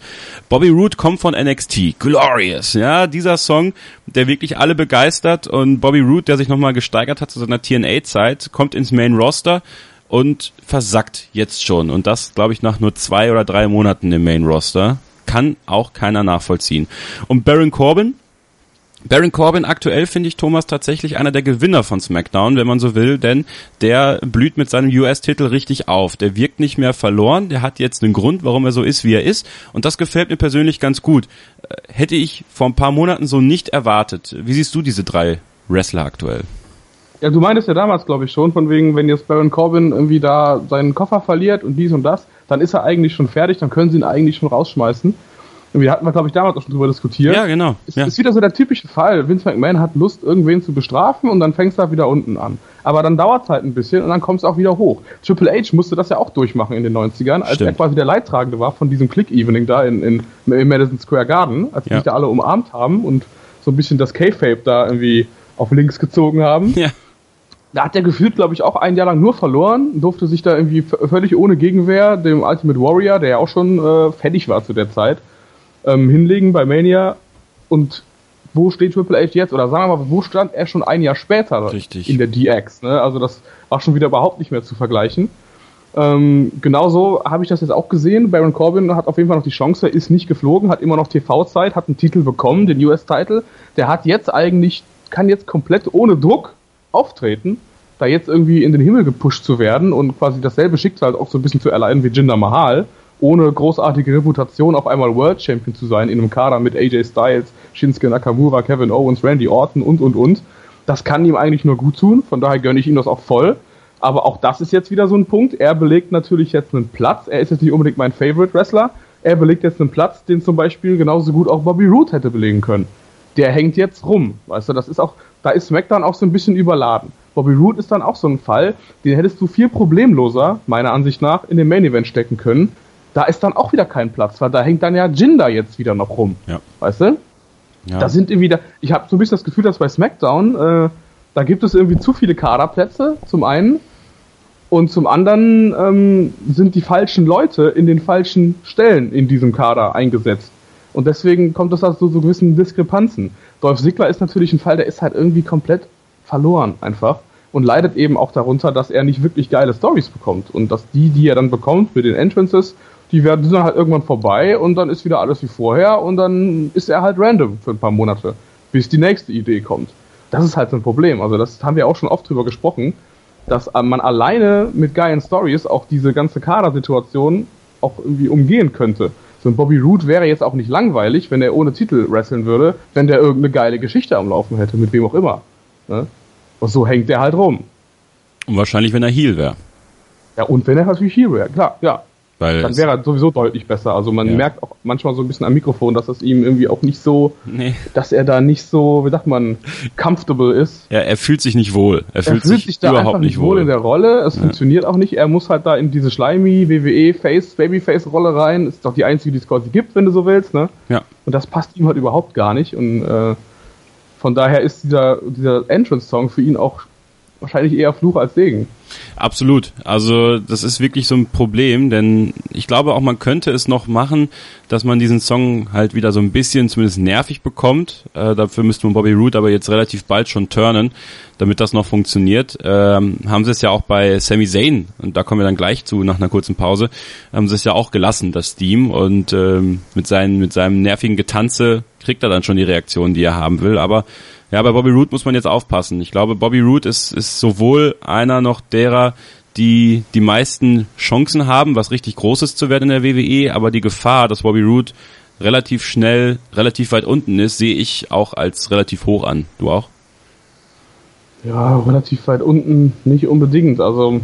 Bobby Roode kommt von NXT, Glorious, ja, dieser Song, der wirklich alle begeistert und Bobby Roode, der sich nochmal gesteigert hat zu seiner TNA-Zeit, kommt ins Main Roster und versackt jetzt schon und das, glaube ich, nach nur zwei oder drei Monaten im Main Roster. Kann auch keiner nachvollziehen. Und Baron Corbin, Baron Corbin aktuell finde ich Thomas tatsächlich einer der Gewinner von SmackDown, wenn man so will, denn der blüht mit seinem US-Titel richtig auf. Der wirkt nicht mehr verloren, der hat jetzt einen Grund, warum er so ist, wie er ist und das gefällt mir persönlich ganz gut. Äh, hätte ich vor ein paar Monaten so nicht erwartet. Wie siehst du diese drei Wrestler aktuell? Ja, du meintest ja damals, glaube ich, schon, von wegen, wenn jetzt Baron Corbin irgendwie da seinen Koffer verliert und dies und das, dann ist er eigentlich schon fertig, dann können sie ihn eigentlich schon rausschmeißen. Wir hatten wir, glaube ich, damals auch schon drüber diskutiert. Ja, genau. Es ja. ist wieder so der typische Fall. Vince McMahon hat Lust, irgendwen zu bestrafen und dann fängst du wieder unten an. Aber dann dauert es halt ein bisschen und dann kommst du auch wieder hoch. Triple H musste das ja auch durchmachen in den 90ern, als Stimmt. er quasi der Leidtragende war von diesem Click-Evening da in, in, in, Madison Square Garden, als ja. sich da alle umarmt haben und so ein bisschen das K-Fape da irgendwie auf links gezogen haben. Ja. Da hat er gefühlt, glaube ich, auch ein Jahr lang nur verloren, durfte sich da irgendwie völlig ohne Gegenwehr dem Ultimate Warrior, der ja auch schon äh, fertig war zu der Zeit, ähm, hinlegen bei Mania und wo steht Triple H jetzt? Oder sagen wir mal, wo stand er schon ein Jahr später Richtig. in der DX? Ne? Also das war schon wieder überhaupt nicht mehr zu vergleichen. Ähm, genauso habe ich das jetzt auch gesehen. Baron Corbin hat auf jeden Fall noch die Chance, ist nicht geflogen, hat immer noch TV-Zeit, hat einen Titel bekommen, den US-Titel. Der hat jetzt eigentlich, kann jetzt komplett ohne Druck auftreten, da jetzt irgendwie in den Himmel gepusht zu werden und quasi dasselbe Schicksal auch so ein bisschen zu erleiden wie Jinder Mahal ohne großartige Reputation auf einmal World Champion zu sein in einem Kader mit AJ Styles, Shinsuke Nakamura, Kevin Owens, Randy Orton und und und. Das kann ihm eigentlich nur gut tun, von daher gönne ich ihm das auch voll. Aber auch das ist jetzt wieder so ein Punkt. Er belegt natürlich jetzt einen Platz. Er ist jetzt nicht unbedingt mein Favorite Wrestler. Er belegt jetzt einen Platz, den zum Beispiel genauso gut auch Bobby Roode hätte belegen können. Der hängt jetzt rum. Weißt du, das ist auch, da ist SmackDown auch so ein bisschen überladen. Bobby Roode ist dann auch so ein Fall, den hättest du viel problemloser, meiner Ansicht nach, in den Main Event stecken können da ist dann auch wieder kein Platz, weil da hängt dann ja Jinder jetzt wieder noch rum. Ja. Weißt du? Ja. Da sind irgendwie, da, ich habe so ein bisschen das Gefühl, dass bei SmackDown, äh, da gibt es irgendwie zu viele Kaderplätze, zum einen. Und zum anderen ähm, sind die falschen Leute in den falschen Stellen in diesem Kader eingesetzt. Und deswegen kommt es also zu so gewissen Diskrepanzen. Dolph Ziggler ist natürlich ein Fall, der ist halt irgendwie komplett verloren einfach und leidet eben auch darunter, dass er nicht wirklich geile Stories bekommt und dass die, die er dann bekommt mit den Entrances, die werden sind halt irgendwann vorbei und dann ist wieder alles wie vorher und dann ist er halt random für ein paar Monate, bis die nächste Idee kommt. Das ist halt so ein Problem. Also das haben wir auch schon oft drüber gesprochen, dass man alleine mit geilen Stories auch diese ganze Kadersituation auch irgendwie umgehen könnte. So ein Bobby Root wäre jetzt auch nicht langweilig, wenn er ohne Titel wresteln würde, wenn der irgendeine geile Geschichte am Laufen hätte, mit wem auch immer. Ne? Und so hängt der halt rum. Und wahrscheinlich, wenn er Heal wäre. Ja, und wenn er natürlich Heal wäre, klar, ja. Weil Dann wäre er sowieso deutlich besser. Also man Ja. merkt auch manchmal so ein bisschen am Mikrofon, dass es ihm irgendwie auch nicht so, nee. dass er da nicht so, wie sagt man, comfortable ist. Ja, er fühlt sich nicht wohl. Er, Er fühlt, fühlt sich da überhaupt einfach nicht wohl in der Rolle. Es funktioniert auch nicht. Er muss halt da in diese schleimy WWE Face Babyface Rolle rein. Ist doch die einzige, die es quasi gibt, wenn du so willst, ne? ja. Und das passt ihm halt überhaupt gar nicht. Und äh, von daher ist dieser, dieser Entrance-Song für ihn auch wahrscheinlich eher Fluch als Segen. Absolut. Also das ist wirklich so ein Problem, denn ich glaube auch, man könnte es noch machen, dass man diesen Song halt wieder so ein bisschen zumindest nervig bekommt. Äh, dafür müsste man Bobby Roode aber jetzt relativ bald schon turnen, damit das noch funktioniert. Ähm, haben sie es ja auch bei Sami Zayn, und da kommen wir dann gleich zu nach einer kurzen Pause, haben sie es ja auch gelassen, das Team. Und ähm, mit, seinen, mit seinem nervigen Getanze kriegt er dann schon die Reaktion, die er haben will. Aber ja, bei Bobby Roode muss man jetzt aufpassen. Ich glaube, Bobby Roode ist, ist sowohl einer noch derer, die die meisten Chancen haben, was richtig Großes zu werden in der WWE, aber die Gefahr, dass Bobby Roode relativ schnell, relativ weit unten ist, sehe ich auch als relativ hoch an. Du auch? Ja, relativ weit unten nicht unbedingt. Also,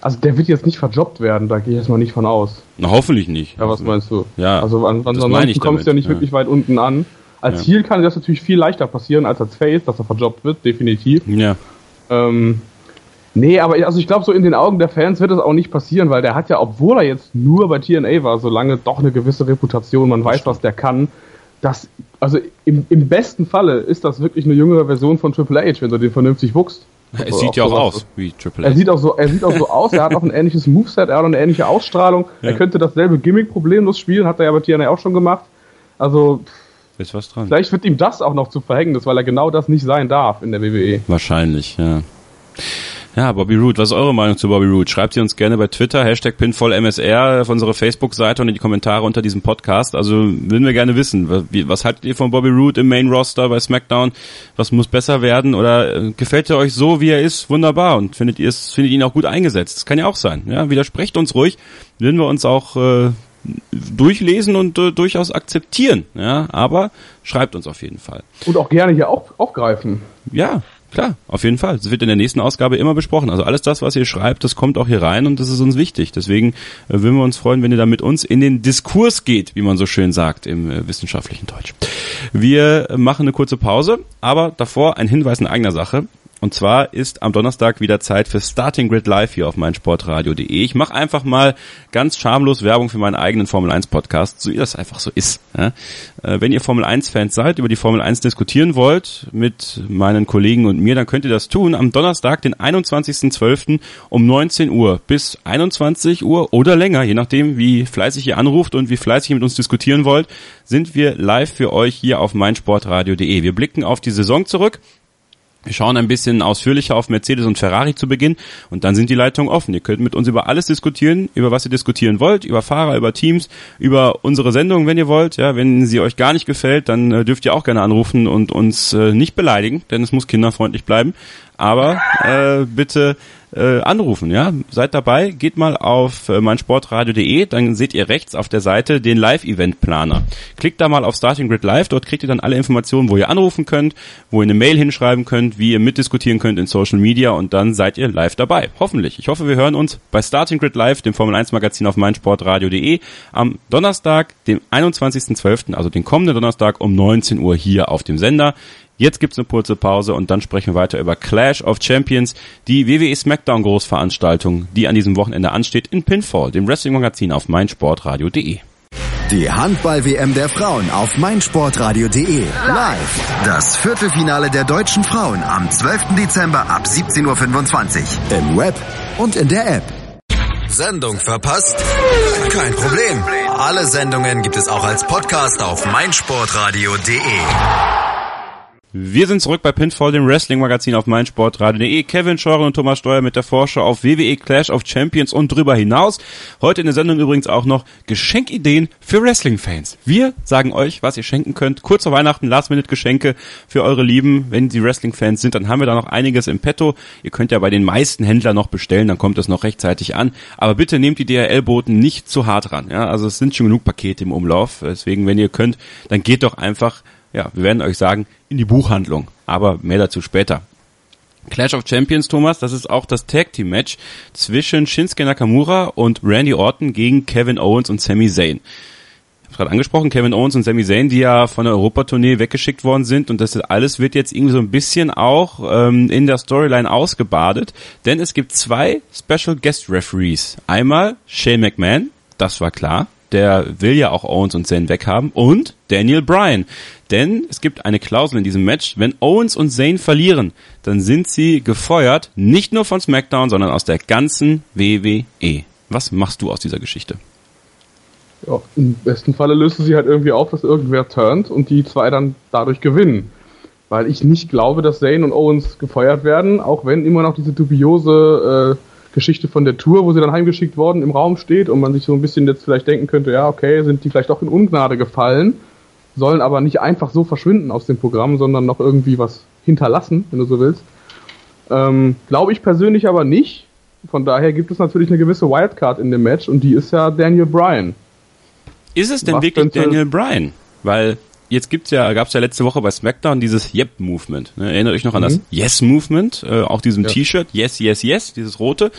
also der wird jetzt nicht verjobbt werden, da gehe ich jetzt mal nicht von aus. Na, hoffentlich nicht. Ja, was meinst du? Ja, also ansonsten kommst du ja nicht ja. wirklich weit unten an. Als Ja. Heel kann das natürlich viel leichter passieren als als Face, dass er verjobbt wird, definitiv. Ja, Ähm, nee, aber also ich glaube, so in den Augen der Fans wird das auch nicht passieren, weil der hat ja, obwohl er jetzt nur bei TNA war, so lange doch eine gewisse Reputation, man weiß, was der kann. Das, also im, im besten Falle ist das wirklich eine jüngere Version von Triple H, wenn du den vernünftig wuchst. es Also sieht ja auch sowas aus wie Triple Er H. sieht auch so, er sieht auch so aus, er hat auch ein ähnliches Moveset, er hat auch eine ähnliche Ausstrahlung. Er könnte dasselbe Gimmick problemlos spielen, hat er ja bei TNA auch schon gemacht. Also, pff, Ist was dran? vielleicht wird ihm das auch noch zu Verhängnis, weil er genau das nicht sein darf in der. WWE. Wahrscheinlich, ja. Ja, Bobby Roode, was ist eure Meinung zu Bobby Roode? Schreibt sie uns gerne bei Twitter, Hashtag PinfallMSR auf unsere Facebook-Seite und in die Kommentare unter diesem Podcast. Also würden wir gerne wissen, was, was haltet ihr von Bobby Roode im Main Roster bei SmackDown? Was muss besser werden? Oder äh, gefällt er euch so, wie er ist? Wunderbar. Und findet ihr es, findet ihn auch gut eingesetzt? Das kann ja auch sein. Ja, widersprecht uns ruhig. Würden wir uns auch äh, durchlesen und äh, durchaus akzeptieren. Ja, aber schreibt uns auf jeden Fall. Und auch gerne hier auf, aufgreifen. Ja, klar, auf jeden Fall. Das wird in der nächsten Ausgabe immer besprochen. Also alles das, was ihr schreibt, das kommt auch hier rein und das ist uns wichtig. Deswegen äh, würden wir uns freuen, wenn ihr da mit uns in den Diskurs geht, wie man so schön sagt im äh, wissenschaftlichen Deutsch. Wir äh, machen eine kurze Pause, aber davor ein Hinweis in eigener Sache. Und zwar ist am Donnerstag wieder Zeit für Starting Grid Live hier auf meinsportradio.de. Ich mache einfach mal ganz schamlos Werbung für meinen eigenen Formel 1 Podcast, so wie das einfach so ist. Ja? Äh, wenn ihr Formel 1 Fans seid, über die Formel 1 diskutieren wollt mit meinen Kollegen und mir, dann könnt ihr das tun am Donnerstag, den 21.12. um 19 Uhr bis 21 Uhr oder länger, je nachdem, wie fleißig ihr anruft und wie fleißig ihr mit uns diskutieren wollt, sind wir live für euch hier auf meinsportradio.de. Wir blicken auf die Saison zurück. Wir schauen ein bisschen ausführlicher auf Mercedes und Ferrari zu Beginn und dann sind die Leitungen offen. Ihr könnt mit uns über alles diskutieren, über was ihr diskutieren wollt, über Fahrer, über Teams, über unsere Sendung, wenn ihr wollt. Ja, wenn sie euch gar nicht gefällt, dann äh, dürft ihr auch gerne anrufen und uns äh, nicht beleidigen, denn es muss kinderfreundlich bleiben. Aber äh, bitte äh, anrufen, ja. Seid dabei, geht mal auf äh, meinsportradio.de, dann seht ihr rechts auf der Seite den Live-Event-Planer. Klickt da mal auf Starting Grid Live, dort kriegt ihr dann alle Informationen, wo ihr anrufen könnt, wo ihr eine Mail hinschreiben könnt, wie ihr mitdiskutieren könnt in Social Media und dann seid ihr live dabei. Hoffentlich. Ich hoffe, wir hören uns bei Starting Grid Live, dem Formel 1 Magazin auf meinsportradio.de am Donnerstag, dem 21.12., also den kommenden Donnerstag um 19 Uhr hier auf dem Sender. Jetzt gibt's eine kurze Pause und dann sprechen wir weiter über Clash of Champions, die WWE SmackDown Großveranstaltung, die an diesem Wochenende ansteht in Pinfall, dem Wrestling Magazin auf meinsportradio.de. Die Handball-WM der Frauen auf meinsportradio.de. Live. Das Viertelfinale der deutschen Frauen am 12. Dezember ab 17.25 Uhr. Im Web und in der App. Sendung verpasst? Kein Problem. Alle Sendungen gibt es auch als Podcast auf meinsportradio.de. Wir sind zurück bei Pinfall, dem Wrestling-Magazin auf meinsportradio.de. Kevin Scheuren und Thomas Steuer mit der Vorschau auf WWE Clash of Champions und drüber hinaus. Heute in der Sendung übrigens auch noch Geschenkideen für Wrestling-Fans. Wir sagen euch, was ihr schenken könnt. Kurz vor Weihnachten, Last-Minute-Geschenke für eure Lieben. Wenn sie Wrestling-Fans sind, dann haben wir da noch einiges im Petto. Ihr könnt ja bei den meisten Händlern noch bestellen, dann kommt es noch rechtzeitig an. Aber bitte nehmt die DHL-Boten nicht zu hart ran. Ja, also es sind schon genug Pakete im Umlauf. Deswegen, wenn ihr könnt, dann geht doch einfach ja, wir werden euch sagen, in die Buchhandlung. Aber mehr dazu später. Clash of Champions, Thomas, das ist auch das Tag Team Match zwischen Shinsuke Nakamura und Randy Orton gegen Kevin Owens und Sami Zayn. Ich habe gerade angesprochen, Kevin Owens und Sami Zayn, die ja von der Europatournee weggeschickt worden sind und das alles wird jetzt irgendwie so ein bisschen auch ähm, in der Storyline ausgebadet, denn es gibt zwei Special Guest Referees. Einmal Shane McMahon, das war klar, der will ja auch Owens und Zayn weghaben und Daniel Bryan. Denn es gibt eine Klausel in diesem Match, wenn Owens und Zayn verlieren, dann sind sie gefeuert, nicht nur von SmackDown, sondern aus der ganzen WWE. Was machst du aus dieser Geschichte? Ja, Im besten Falle löst sie halt irgendwie auf, dass irgendwer turnt und die zwei dann dadurch gewinnen. Weil ich nicht glaube, dass Zayn und Owens gefeuert werden, auch wenn immer noch diese dubiose äh, Geschichte von der Tour, wo sie dann heimgeschickt worden, im Raum steht und man sich so ein bisschen jetzt vielleicht denken könnte, ja, okay, sind die vielleicht doch in Ungnade gefallen, sollen aber nicht einfach so verschwinden aus dem Programm, sondern noch irgendwie was hinterlassen, wenn du so willst. Ähm, Glaube ich persönlich aber nicht. Von daher gibt es natürlich eine gewisse Wildcard in dem Match und die ist ja Daniel Bryan. Ist es denn was wirklich Daniel Bryan? Weil jetzt gibt's ja, gab's ja letzte Woche bei SmackDown dieses Yep-Movement. Ne? Erinnert euch noch an mhm. das Yes-Movement, äh, auch diesem ja. T-Shirt, Yes, Yes, Yes, dieses rote.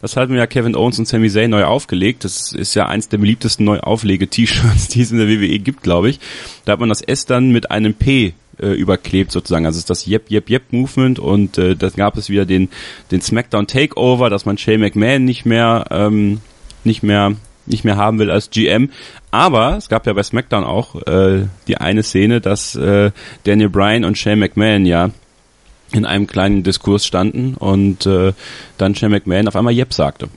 Das hatten ja Kevin Owens und Sami Zayn neu aufgelegt. Das ist ja eins der beliebtesten Neuauflege-T-Shirts, die es in der WWE gibt, glaube ich. Da hat man das S dann mit einem P äh, überklebt sozusagen. Also ist das Yep, Yep, Yep Movement und äh, dann gab es wieder den, den SmackDown Takeover, dass man Shane McMahon nicht mehr, ähm, nicht mehr nicht mehr haben will als GM. Aber es gab ja bei SmackDown auch äh, die eine Szene, dass äh, Daniel Bryan und Shane McMahon ja in einem kleinen Diskurs standen und äh, dann Shane McMahon auf einmal Yep sagte.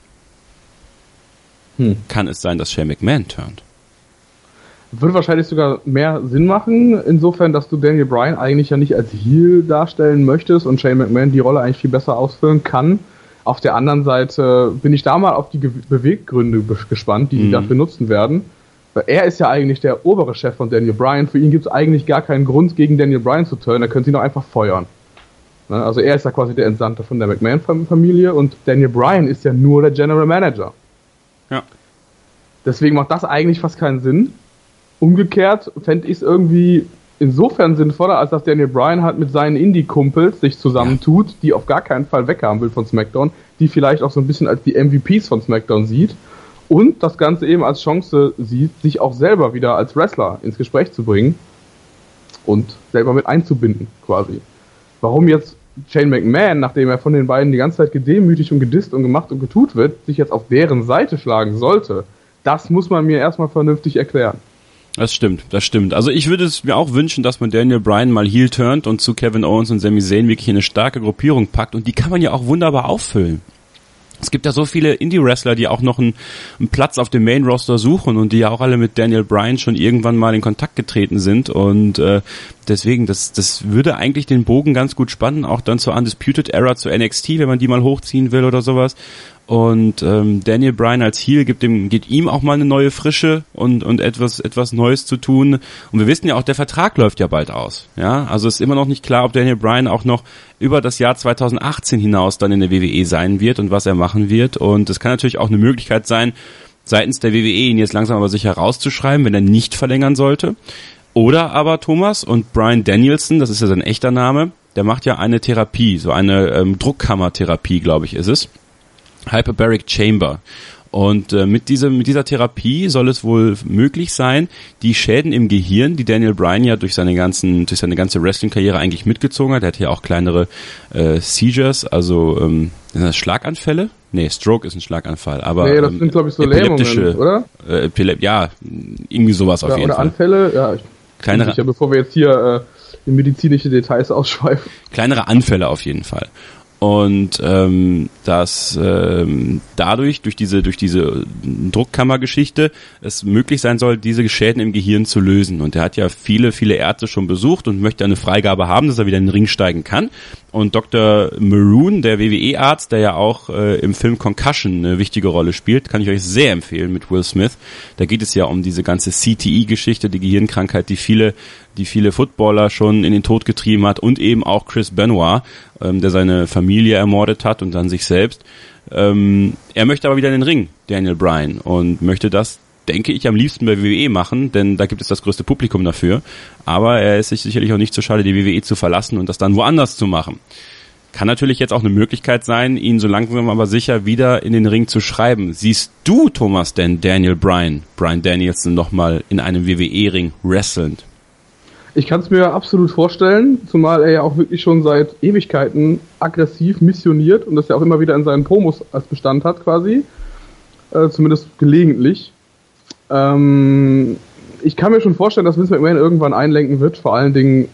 Hm. Kann es sein, dass Shane McMahon turnt? Würde wahrscheinlich sogar mehr Sinn machen, insofern, dass du Daniel Bryan eigentlich ja nicht als Heel darstellen möchtest und Shane McMahon die Rolle eigentlich viel besser ausfüllen kann. Auf der anderen Seite bin ich da mal auf die Beweggründe gespannt, die mhm. die dafür nutzen werden. Weil er ist ja eigentlich der obere Chef von Daniel Bryan. Für ihn gibt es eigentlich gar keinen Grund, gegen Daniel Bryan zu turnen. Er könnte ihn auch einfach feuern. Ne? Also er ist ja quasi der Entsandte von der McMahon-Familie und Daniel Bryan ist ja nur der General Manager. Ja. Deswegen macht das eigentlich fast keinen Sinn. Umgekehrt fände ich es irgendwie insofern sinnvoller, als dass Daniel Bryan halt mit seinen Indie-Kumpels sich zusammentut, die auf gar keinen Fall weghaben will von SmackDown, die vielleicht auch so ein bisschen als die MVPs von SmackDown sieht und das Ganze eben als Chance sieht, sich auch selber wieder als Wrestler ins Gespräch zu bringen und selber mit einzubinden, quasi. Warum jetzt Shane McMahon, nachdem er von den beiden die ganze Zeit gedemütigt und gedisst und gemacht und getut wird, sich jetzt auf deren Seite schlagen sollte, das muss man mir erstmal vernünftig erklären. Das stimmt, das stimmt. Also ich würde es mir auch wünschen, dass man Daniel Bryan mal heel turnt und zu Kevin Owens und Sami Zayn wirklich eine starke Gruppierung packt und die kann man ja auch wunderbar auffüllen. Es gibt ja so viele Indie-Wrestler, die auch noch einen, einen Platz auf dem Main-Roster suchen und die ja auch alle mit Daniel Bryan schon irgendwann mal in Kontakt getreten sind und äh, deswegen, das, das würde eigentlich den Bogen ganz gut spannen, auch dann zur Undisputed Era, zu NXT, wenn man die mal hochziehen will oder sowas. Und ähm, Daniel Bryan als Heel gibt ihm, geht ihm auch mal eine neue Frische und, und etwas, etwas Neues zu tun. Und wir wissen ja auch, der Vertrag läuft ja bald aus. Ja, also ist immer noch nicht klar, ob Daniel Bryan auch noch über das Jahr 2018 hinaus dann in der WWE sein wird und was er machen wird. Und es kann natürlich auch eine Möglichkeit sein, seitens der WWE ihn jetzt langsam aber sicher rauszuschreiben, wenn er nicht verlängern sollte. Oder aber Thomas und Brian Danielson, das ist ja sein echter Name, der macht ja eine Therapie, so eine ähm, Druckkammertherapie, glaube ich, ist es Hyperbaric Chamber. Und äh, mit, dieser, mit dieser Therapie soll es wohl möglich sein, die Schäden im Gehirn, die Daniel Bryan ja durch seine ganzen, durch seine ganze Wrestling-Karriere eigentlich mitgezogen hat, er hat ja auch kleinere äh, Seizures, also ähm, sind das Schlaganfälle? Nee, Stroke ist ein Schlaganfall, aber nee, das ähm, sind glaube ich so Lähmungen, oder? Äh, Epilep ja, irgendwie sowas oder, auf jeden oder Fall. Anfälle, ja, ich kleinere, sicher, bevor wir jetzt hier äh, in medizinische Details ausschweifen. Kleinere Anfälle auf jeden Fall und ähm, dass ähm, dadurch durch diese durch diese Druckkammergeschichte es möglich sein soll, diese Schäden im Gehirn zu lösen. Und er hat ja viele viele Ärzte schon besucht und möchte eine Freigabe haben, dass er wieder in den Ring steigen kann. Und Dr. Maroon, der WWE-Arzt, der ja auch äh, im Film Concussion eine wichtige Rolle spielt, kann ich euch sehr empfehlen mit Will Smith. Da geht es ja um diese ganze CTE-Geschichte, die Gehirnkrankheit, die viele die viele Footballer schon in den Tod getrieben hat und eben auch Chris Benoit, ähm, der seine Familie ermordet hat und dann sich selbst. Ähm, er möchte aber wieder in den Ring, Daniel Bryan, und möchte das, denke ich, am liebsten bei WWE machen, denn da gibt es das größte Publikum dafür. Aber er ist sich sicherlich auch nicht so schade, die WWE zu verlassen und das dann woanders zu machen. Kann natürlich jetzt auch eine Möglichkeit sein, ihn so langsam aber sicher wieder in den Ring zu schreiben. Siehst du, Thomas, denn Daniel Bryan, Bryan Danielson nochmal in einem WWE-Ring wrestlend? Ich kann es mir absolut vorstellen, zumal er ja auch wirklich schon seit Ewigkeiten aggressiv missioniert und das ja auch immer wieder in seinen Promos als Bestand hat quasi. Äh, zumindest gelegentlich. Ähm, ich kann mir schon vorstellen, dass Vince McMahon irgendwann einlenken wird, vor allen Dingen,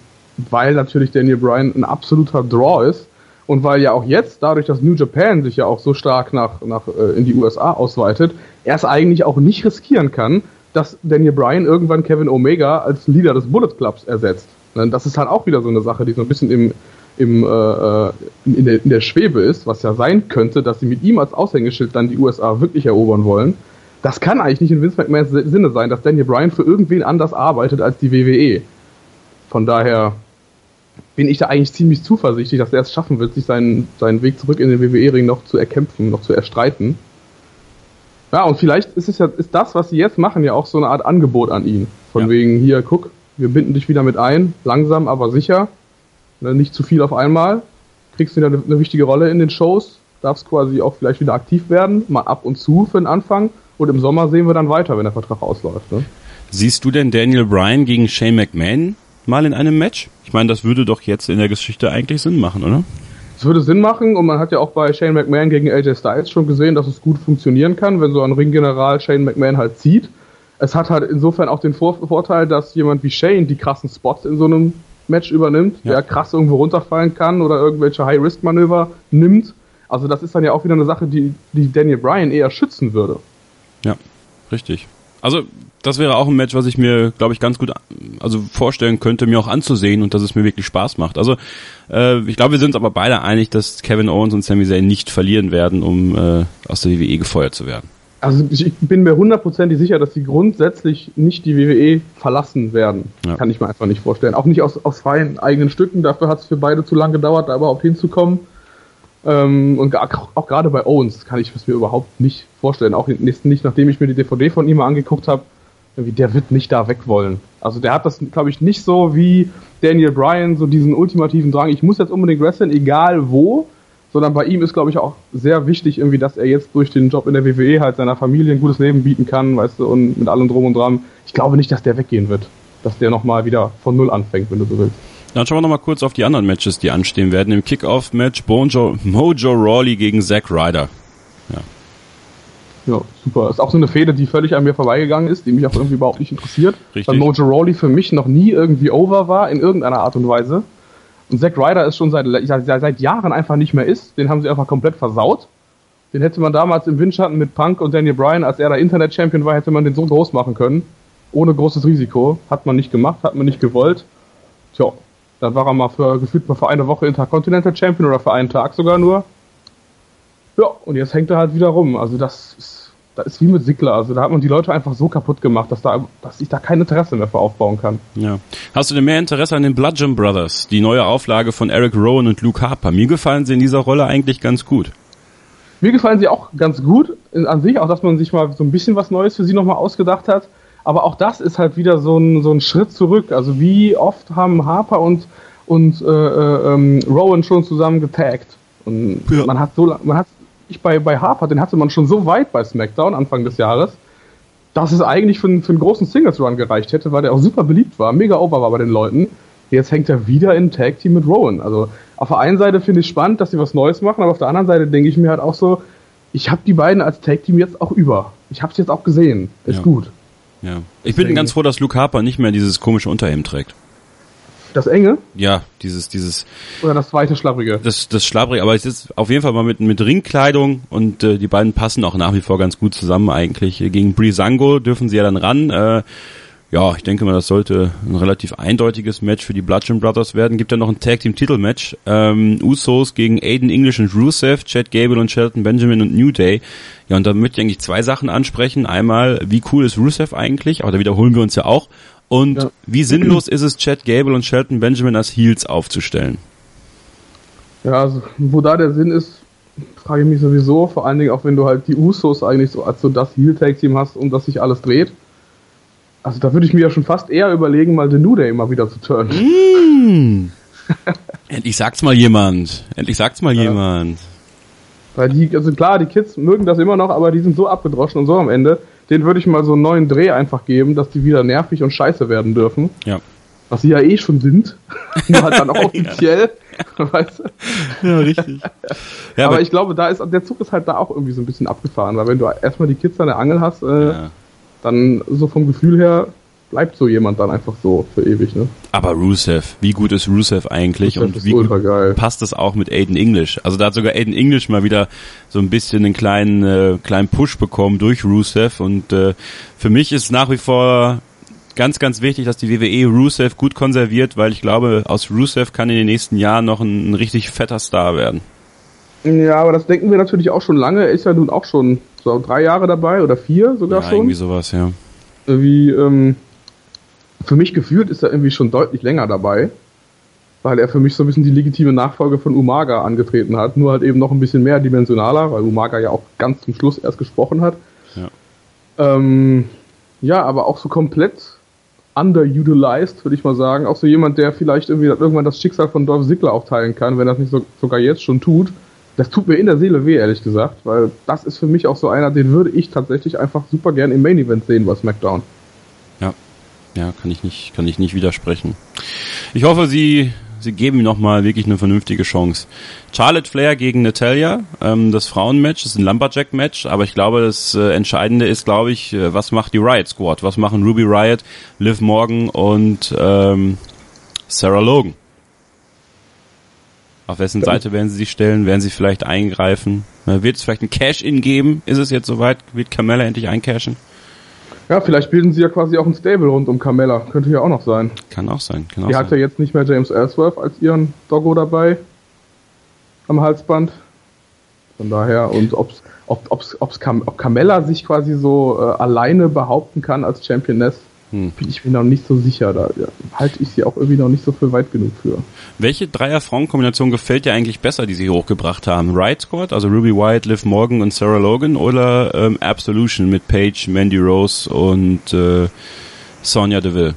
weil natürlich Daniel Bryan ein absoluter Draw ist und weil ja auch jetzt, dadurch, dass New Japan sich ja auch so stark nach, nach äh, in die USA ausweitet, er es eigentlich auch nicht riskieren kann, dass Daniel Bryan irgendwann Kevin Omega als Leader des Bullet Clubs ersetzt. Ne, das ist halt auch wieder so eine Sache, die so ein bisschen im, im, äh, äh, in, der, in der Schwebe ist, was ja sein könnte, dass sie mit ihm als Aushängeschild dann die USA wirklich erobern wollen. Das kann eigentlich nicht in Vince McMahons Sinne sein, dass Daniel Bryan für irgendwen anders arbeitet als die WWE. Von daher bin ich da eigentlich ziemlich zuversichtlich, dass er es schaffen wird, sich seinen, seinen Weg zurück in den WWE-Ring noch zu erkämpfen, noch zu erstreiten. Ja, und vielleicht ist es ja, ist das, was sie jetzt machen, ja auch so eine Art Angebot an ihn. Von ja. wegen, hier, guck, wir binden dich wieder mit ein, langsam, aber sicher. Ne, nicht zu viel auf einmal. Kriegst wieder eine, eine wichtige Rolle in den Shows, darfst quasi auch vielleicht wieder aktiv werden, mal ab und zu für den Anfang. Und im Sommer sehen wir dann weiter, wenn der Vertrag ausläuft. Ne? Siehst du denn Daniel Bryan gegen Shane McMahon mal in einem Match? Ich meine, das würde doch jetzt in der Geschichte eigentlich Sinn machen, oder? Es würde Sinn machen und man hat ja auch bei Shane McMahon gegen AJ Styles schon gesehen, dass es gut funktionieren kann, wenn so ein Ringgeneral Shane McMahon halt zieht. Es hat halt insofern auch den Vor Vorteil, dass jemand wie Shane die krassen Spots in so einem Match übernimmt, ja. der krass irgendwo runterfallen kann oder irgendwelche High-Risk-Manöver nimmt. Also das ist dann ja auch wieder eine Sache, die, die Daniel Bryan eher schützen würde. Ja, richtig. Also das wäre auch ein Match, was ich mir, glaube ich, ganz gut also vorstellen könnte, mir auch anzusehen und dass es mir wirklich Spaß macht. Also äh, ich glaube, wir sind uns aber beide einig, dass Kevin Owens und Sami Zayn nicht verlieren werden, um äh, aus der WWE gefeuert zu werden. Also ich bin mir hundertprozentig sicher, dass sie grundsätzlich nicht die WWE verlassen werden. Ja. Kann ich mir einfach nicht vorstellen. Auch nicht aus, aus freien eigenen Stücken. Dafür hat es für beide zu lange gedauert, da überhaupt hinzukommen. Ähm, und auch, gerade bei Owens kann ich es mir überhaupt nicht vorstellen. Auch nicht, nachdem ich mir die DVD von ihm angeguckt habe der wird nicht da weg wollen. Also der hat das, glaube ich, nicht so wie Daniel Bryan, so diesen ultimativen Drang, ich muss jetzt unbedingt wresteln, egal wo, sondern bei ihm ist, glaube ich, auch sehr wichtig irgendwie, dass er jetzt durch den Job in der WWE halt seiner Familie ein gutes Leben bieten kann, weißt du, und mit allem drum und dran. Ich glaube nicht, dass der weggehen wird. Dass der nochmal wieder von Null anfängt, wenn du so willst. Dann schauen wir nochmal kurz auf die anderen Matches, die anstehen werden. Im Kickoff-Match Mojo Rawley gegen Zack Ryder. Ja. Ja, super. Ist auch so eine Fehde, die völlig an mir vorbeigegangen ist, die mich auch irgendwie überhaupt nicht interessiert. Richtig. Weil Mojo Rawley für mich noch nie irgendwie over war, in irgendeiner Art und Weise. Und Zack Ryder ist schon seit, seit, Jahren einfach nicht mehr ist. Den haben sie einfach komplett versaut. Den hätte man damals im Windschatten mit Punk und Daniel Bryan, als er da Internet-Champion war, hätte man den so groß machen können. Ohne großes Risiko. Hat man nicht gemacht, hat man nicht gewollt. Tja, dann war er mal für, gefühlt mal für eine Woche Intercontinental Champion oder für einen Tag sogar nur. Ja, und jetzt hängt er halt wieder rum. Also das ist, das ist wie mit Sigler. Also da hat man die Leute einfach so kaputt gemacht, dass, da, dass ich da kein Interesse mehr für aufbauen kann. Ja. Hast du denn mehr Interesse an den Bludgeon Brothers? Die neue Auflage von Eric Rowan und Luke Harper. Mir gefallen sie in dieser Rolle eigentlich ganz gut. Mir gefallen sie auch ganz gut an sich, auch dass man sich mal so ein bisschen was Neues für sie nochmal ausgedacht hat. Aber auch das ist halt wieder so ein, so ein Schritt zurück. Also wie oft haben Harper und, und äh, äh, ähm, Rowan schon zusammen getaggt? Und ja. man hat so man hat ich bei, bei Harper, den hatte man schon so weit bei SmackDown Anfang des Jahres, dass es eigentlich für, für einen großen Singles-Run gereicht hätte, weil der auch super beliebt war, mega over war bei den Leuten. Jetzt hängt er wieder in Tag Team mit Rowan. Also auf der einen Seite finde ich spannend, dass sie was Neues machen, aber auf der anderen Seite denke ich mir halt auch so, ich habe die beiden als Tag Team jetzt auch über. Ich habe es jetzt auch gesehen. Ist ja. gut. Ja. Ich bin ganz froh, dass Luke Harper nicht mehr dieses komische Unterhemd trägt. Das enge? Ja, dieses, dieses. Oder das zweite schlapprige? Das, das schlapprige, aber es ist auf jeden Fall mal mit, mit Ringkleidung und äh, die beiden passen auch nach wie vor ganz gut zusammen eigentlich. Gegen Brisango dürfen sie ja dann ran. Äh, ja, ich denke mal, das sollte ein relativ eindeutiges Match für die Bludgeon Brothers werden. Gibt ja noch ein Tag Team Titelmatch. Ähm, Usos gegen Aiden English und Rusev, Chad Gable und Shelton Benjamin und New Day. Ja, und da möchte ich eigentlich zwei Sachen ansprechen. Einmal, wie cool ist Rusev eigentlich? Aber da wiederholen wir uns ja auch. Und ja. wie sinnlos ist es, Chad Gable und Shelton Benjamin als Heels aufzustellen? Ja, also, wo da der Sinn ist, frage ich mich sowieso. Vor allen Dingen auch, wenn du halt die Usos eigentlich so als so das Heel-Tag-Team hast, um das sich alles dreht. Also da würde ich mir ja schon fast eher überlegen, mal den New Day immer wieder zu turnen. Mm. Endlich sagt's mal jemand. Endlich sagt's mal ja. jemand. Weil die, also klar, die Kids mögen das immer noch, aber die sind so abgedroschen und so am Ende. Den würde ich mal so einen neuen Dreh einfach geben, dass die wieder nervig und scheiße werden dürfen. Ja. Was sie ja eh schon sind. Nur halt dann auch offiziell. weißt du? Ja, richtig. Ja, aber, aber, ich glaube, da ist, der Zug ist halt da auch irgendwie so ein bisschen abgefahren, weil wenn du erstmal die Kids an der Angel hast, äh, ja dann so vom Gefühl her bleibt so jemand dann einfach so für ewig, ne? Aber Rusev, wie gut ist Rusev eigentlich Rusev und wie gut passt das auch mit Aiden English? Also da hat sogar Aiden English mal wieder so ein bisschen einen kleinen äh, kleinen Push bekommen durch Rusev und äh, für mich ist nach wie vor ganz ganz wichtig, dass die WWE Rusev gut konserviert, weil ich glaube, aus Rusev kann in den nächsten Jahren noch ein, ein richtig fetter Star werden. Ja, aber das denken wir natürlich auch schon lange. Ist ja nun auch schon so drei Jahre dabei oder vier sogar ja, schon. irgendwie sowas, ja. Wie, ähm, für mich gefühlt ist er irgendwie schon deutlich länger dabei, weil er für mich so ein bisschen die legitime Nachfolge von Umaga angetreten hat, nur halt eben noch ein bisschen mehr dimensionaler, weil Umaga ja auch ganz zum Schluss erst gesprochen hat. Ja, ähm, ja aber auch so komplett underutilized, würde ich mal sagen. Auch so jemand, der vielleicht irgendwie irgendwann das Schicksal von Dolph Ziggler aufteilen kann, wenn er das nicht so, sogar jetzt schon tut das tut mir in der Seele weh, ehrlich gesagt, weil das ist für mich auch so einer, den würde ich tatsächlich einfach super gern im Main Event sehen bei SmackDown. Ja, ja, kann ich nicht, kann ich nicht widersprechen. Ich hoffe, sie, sie geben ihm nochmal wirklich eine vernünftige Chance. Charlotte Flair gegen Natalia, ähm, das Frauenmatch, ist ein Lumberjack-Match, aber ich glaube, das äh, Entscheidende ist, glaube ich, äh, was macht die Riot Squad? Was machen Ruby Riot, Liv Morgan und ähm, Sarah Logan? Auf wessen Seite werden sie sich stellen? Werden sie vielleicht eingreifen? Wird es vielleicht ein Cash-In geben? Ist es jetzt soweit? Wird Carmella endlich eincashen? Ja, vielleicht bilden sie ja quasi auch ein Stable rund um Carmella. Könnte ja auch noch sein. Kann auch sein. Kann auch Die hat ja jetzt nicht mehr James Ellsworth als ihren Doggo dabei. Am Halsband. Von daher, und ob's, ob, ob's, ob's Cam, ob Carmella sich quasi so äh, alleine behaupten kann als Championess, hm. Bin ich mir noch nicht so sicher. Da halte ich sie auch irgendwie noch nicht so viel weit genug für. Welche Dreier-Frauen-Kombination gefällt dir eigentlich besser, die sie hochgebracht haben? Riot Squad, also Ruby White, Liv Morgan und Sarah Logan oder ähm, Absolution mit Paige, Mandy Rose und äh, Sonja Deville?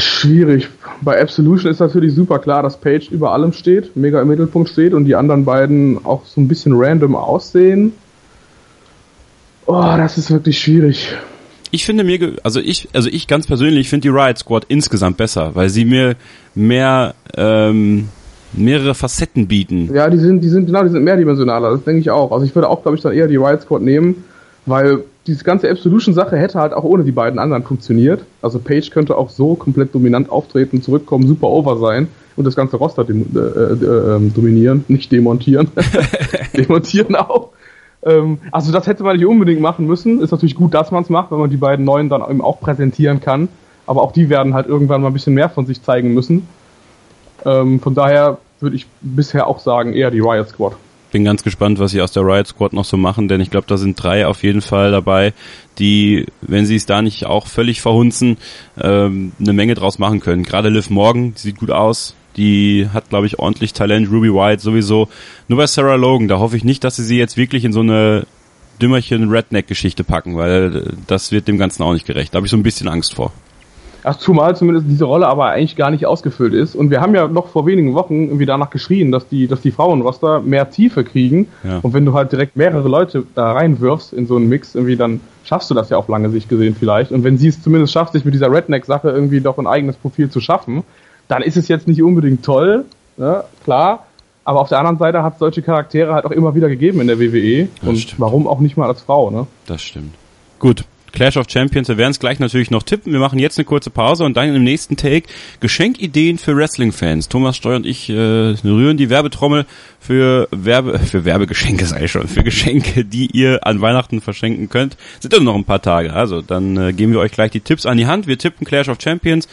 Schwierig. Bei Absolution ist natürlich super klar, dass Paige über allem steht, mega im Mittelpunkt steht und die anderen beiden auch so ein bisschen random aussehen. Oh, das ist wirklich schwierig ich finde mir, also ich, also ich ganz persönlich finde die Riot Squad insgesamt besser, weil sie mir mehr ähm, mehrere Facetten bieten. Ja, die sind, die sind genau, die sind mehrdimensionaler. Das denke ich auch. Also ich würde auch, glaube ich, dann eher die Riot Squad nehmen, weil diese ganze Absolution-Sache hätte halt auch ohne die beiden anderen funktioniert. Also Page könnte auch so komplett dominant auftreten, zurückkommen, super over sein und das ganze Roster äh, äh, äh, dominieren, nicht demontieren. demontieren auch. Ähm, also das hätte man nicht unbedingt machen müssen. Ist natürlich gut, dass man es macht, wenn man die beiden neuen dann eben auch präsentieren kann. Aber auch die werden halt irgendwann mal ein bisschen mehr von sich zeigen müssen. Ähm, von daher würde ich bisher auch sagen, eher die Riot Squad. Bin ganz gespannt, was sie aus der Riot Squad noch so machen, denn ich glaube, da sind drei auf jeden Fall dabei, die, wenn sie es da nicht auch völlig verhunzen, ähm, eine Menge draus machen können. Gerade Liv Morgan, die sieht gut aus, die hat, glaube ich, ordentlich Talent. Ruby White sowieso. Nur bei Sarah Logan, da hoffe ich nicht, dass sie sie jetzt wirklich in so eine Dümmerchen Redneck-Geschichte packen, weil das wird dem Ganzen auch nicht gerecht. Da habe ich so ein bisschen Angst vor. Ach, zumal zumindest diese Rolle aber eigentlich gar nicht ausgefüllt ist. Und wir haben ja noch vor wenigen Wochen irgendwie danach geschrien, dass die, dass die Frauenroster mehr Tiefe kriegen. Ja. Und wenn du halt direkt mehrere Leute da reinwirfst in so einen Mix, irgendwie, dann schaffst du das ja auf lange Sicht gesehen vielleicht. Und wenn sie es zumindest schafft, sich mit dieser Redneck-Sache irgendwie doch ein eigenes Profil zu schaffen, dann ist es jetzt nicht unbedingt toll, ne? klar. Aber auf der anderen Seite hat es solche Charaktere halt auch immer wieder gegeben in der WWE. Das und stimmt. warum auch nicht mal als Frau, ne? Das stimmt. Gut, Clash of Champions. Wir werden es gleich natürlich noch tippen. Wir machen jetzt eine kurze Pause und dann im nächsten Take Geschenkideen für Wrestling-Fans. Thomas Steuer und ich äh, rühren die Werbetrommel für Werbe für Werbegeschenke sei schon für Geschenke, die ihr an Weihnachten verschenken könnt. Sind ja noch ein paar Tage. Also dann äh, geben wir euch gleich die Tipps an die Hand. Wir tippen Clash of Champions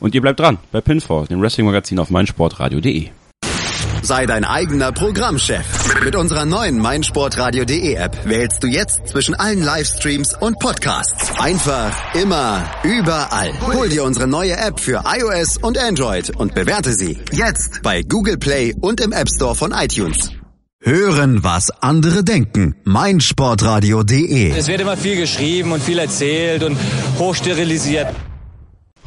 und ihr bleibt dran bei Pinfall, dem Wrestling-Magazin auf meinsportradio.de. Sei dein eigener Programmchef. Mit unserer neuen meinsportradio.de App wählst du jetzt zwischen allen Livestreams und Podcasts. Einfach, immer, überall. Hol dir unsere neue App für iOS und Android und bewerte sie jetzt bei Google Play und im App Store von iTunes. Hören, was andere denken. meinsportradio.de Es wird immer viel geschrieben und viel erzählt und hochsterilisiert.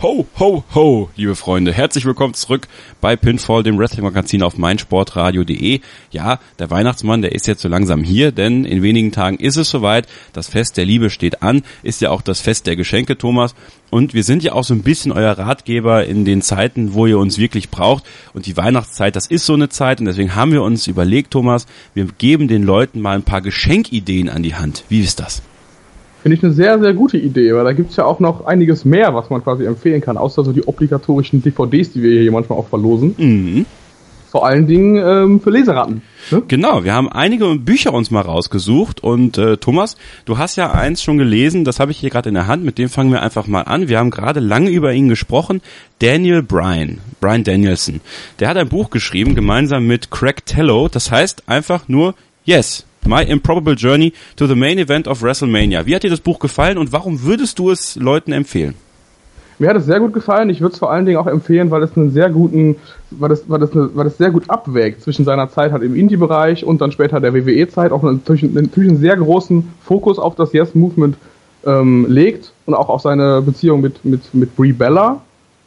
Ho, ho, ho, liebe Freunde. Herzlich willkommen zurück bei Pinfall, dem Wrestling-Magazin auf meinsportradio.de. Ja, der Weihnachtsmann, der ist jetzt so langsam hier, denn in wenigen Tagen ist es soweit. Das Fest der Liebe steht an, ist ja auch das Fest der Geschenke, Thomas. Und wir sind ja auch so ein bisschen euer Ratgeber in den Zeiten, wo ihr uns wirklich braucht. Und die Weihnachtszeit, das ist so eine Zeit. Und deswegen haben wir uns überlegt, Thomas, wir geben den Leuten mal ein paar Geschenkideen an die Hand. Wie ist das? Finde ich eine sehr, sehr gute Idee, weil da gibt es ja auch noch einiges mehr, was man quasi empfehlen kann, außer so die obligatorischen DVDs, die wir hier manchmal auch verlosen. Mhm. Vor allen Dingen ähm, für Leseratten. Ne? Genau, wir haben einige Bücher uns mal rausgesucht und äh, Thomas, du hast ja eins schon gelesen, das habe ich hier gerade in der Hand, mit dem fangen wir einfach mal an. Wir haben gerade lange über ihn gesprochen. Daniel Bryan, Bryan Danielson. Der hat ein Buch geschrieben, gemeinsam mit Craig Tello, das heißt einfach nur Yes, My Improbable Journey to the Main Event of WrestleMania. Wie hat dir das Buch gefallen und warum würdest du es Leuten empfehlen? Mir hat es sehr gut gefallen. Ich würde es vor allen Dingen auch empfehlen, weil es einen sehr guten, weil es, weil es, eine, weil es sehr gut abwägt zwischen seiner Zeit halt im Indie-Bereich und dann später der WWE-Zeit, auch natürlich, natürlich einen sehr großen Fokus auf das Yes-Movement ähm, legt und auch auf seine Beziehung mit, mit, mit Brie Bella.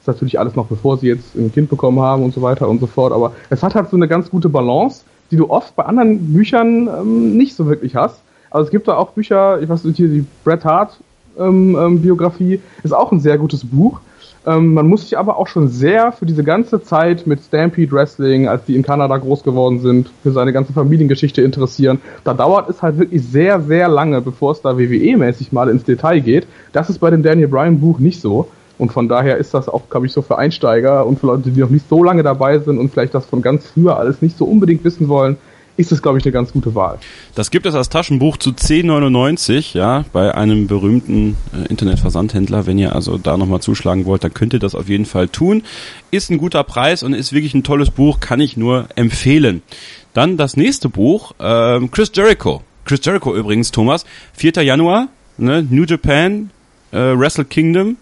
Das ist natürlich alles noch bevor sie jetzt ein Kind bekommen haben und so weiter und so fort, aber es hat halt so eine ganz gute Balance die du oft bei anderen Büchern ähm, nicht so wirklich hast. Also es gibt da auch Bücher, ich weiß nicht, hier die Bret Hart ähm, ähm, Biografie ist auch ein sehr gutes Buch. Ähm, man muss sich aber auch schon sehr für diese ganze Zeit mit Stampede Wrestling, als die in Kanada groß geworden sind, für seine ganze Familiengeschichte interessieren. Da dauert es halt wirklich sehr, sehr lange, bevor es da WWE-mäßig mal ins Detail geht. Das ist bei dem Daniel Bryan Buch nicht so. Und von daher ist das auch, glaube ich, so für Einsteiger und für Leute, die noch nicht so lange dabei sind und vielleicht das von ganz früher alles nicht so unbedingt wissen wollen, ist es, glaube ich, eine ganz gute Wahl. Das gibt es als Taschenbuch zu 10,99, ja, bei einem berühmten äh, Internetversandhändler. Wenn ihr also da nochmal zuschlagen wollt, dann könnt ihr das auf jeden Fall tun. Ist ein guter Preis und ist wirklich ein tolles Buch, kann ich nur empfehlen. Dann das nächste Buch, ähm, Chris Jericho. Chris Jericho übrigens, Thomas, 4. Januar, ne, New Japan, äh, Wrestle Kingdom,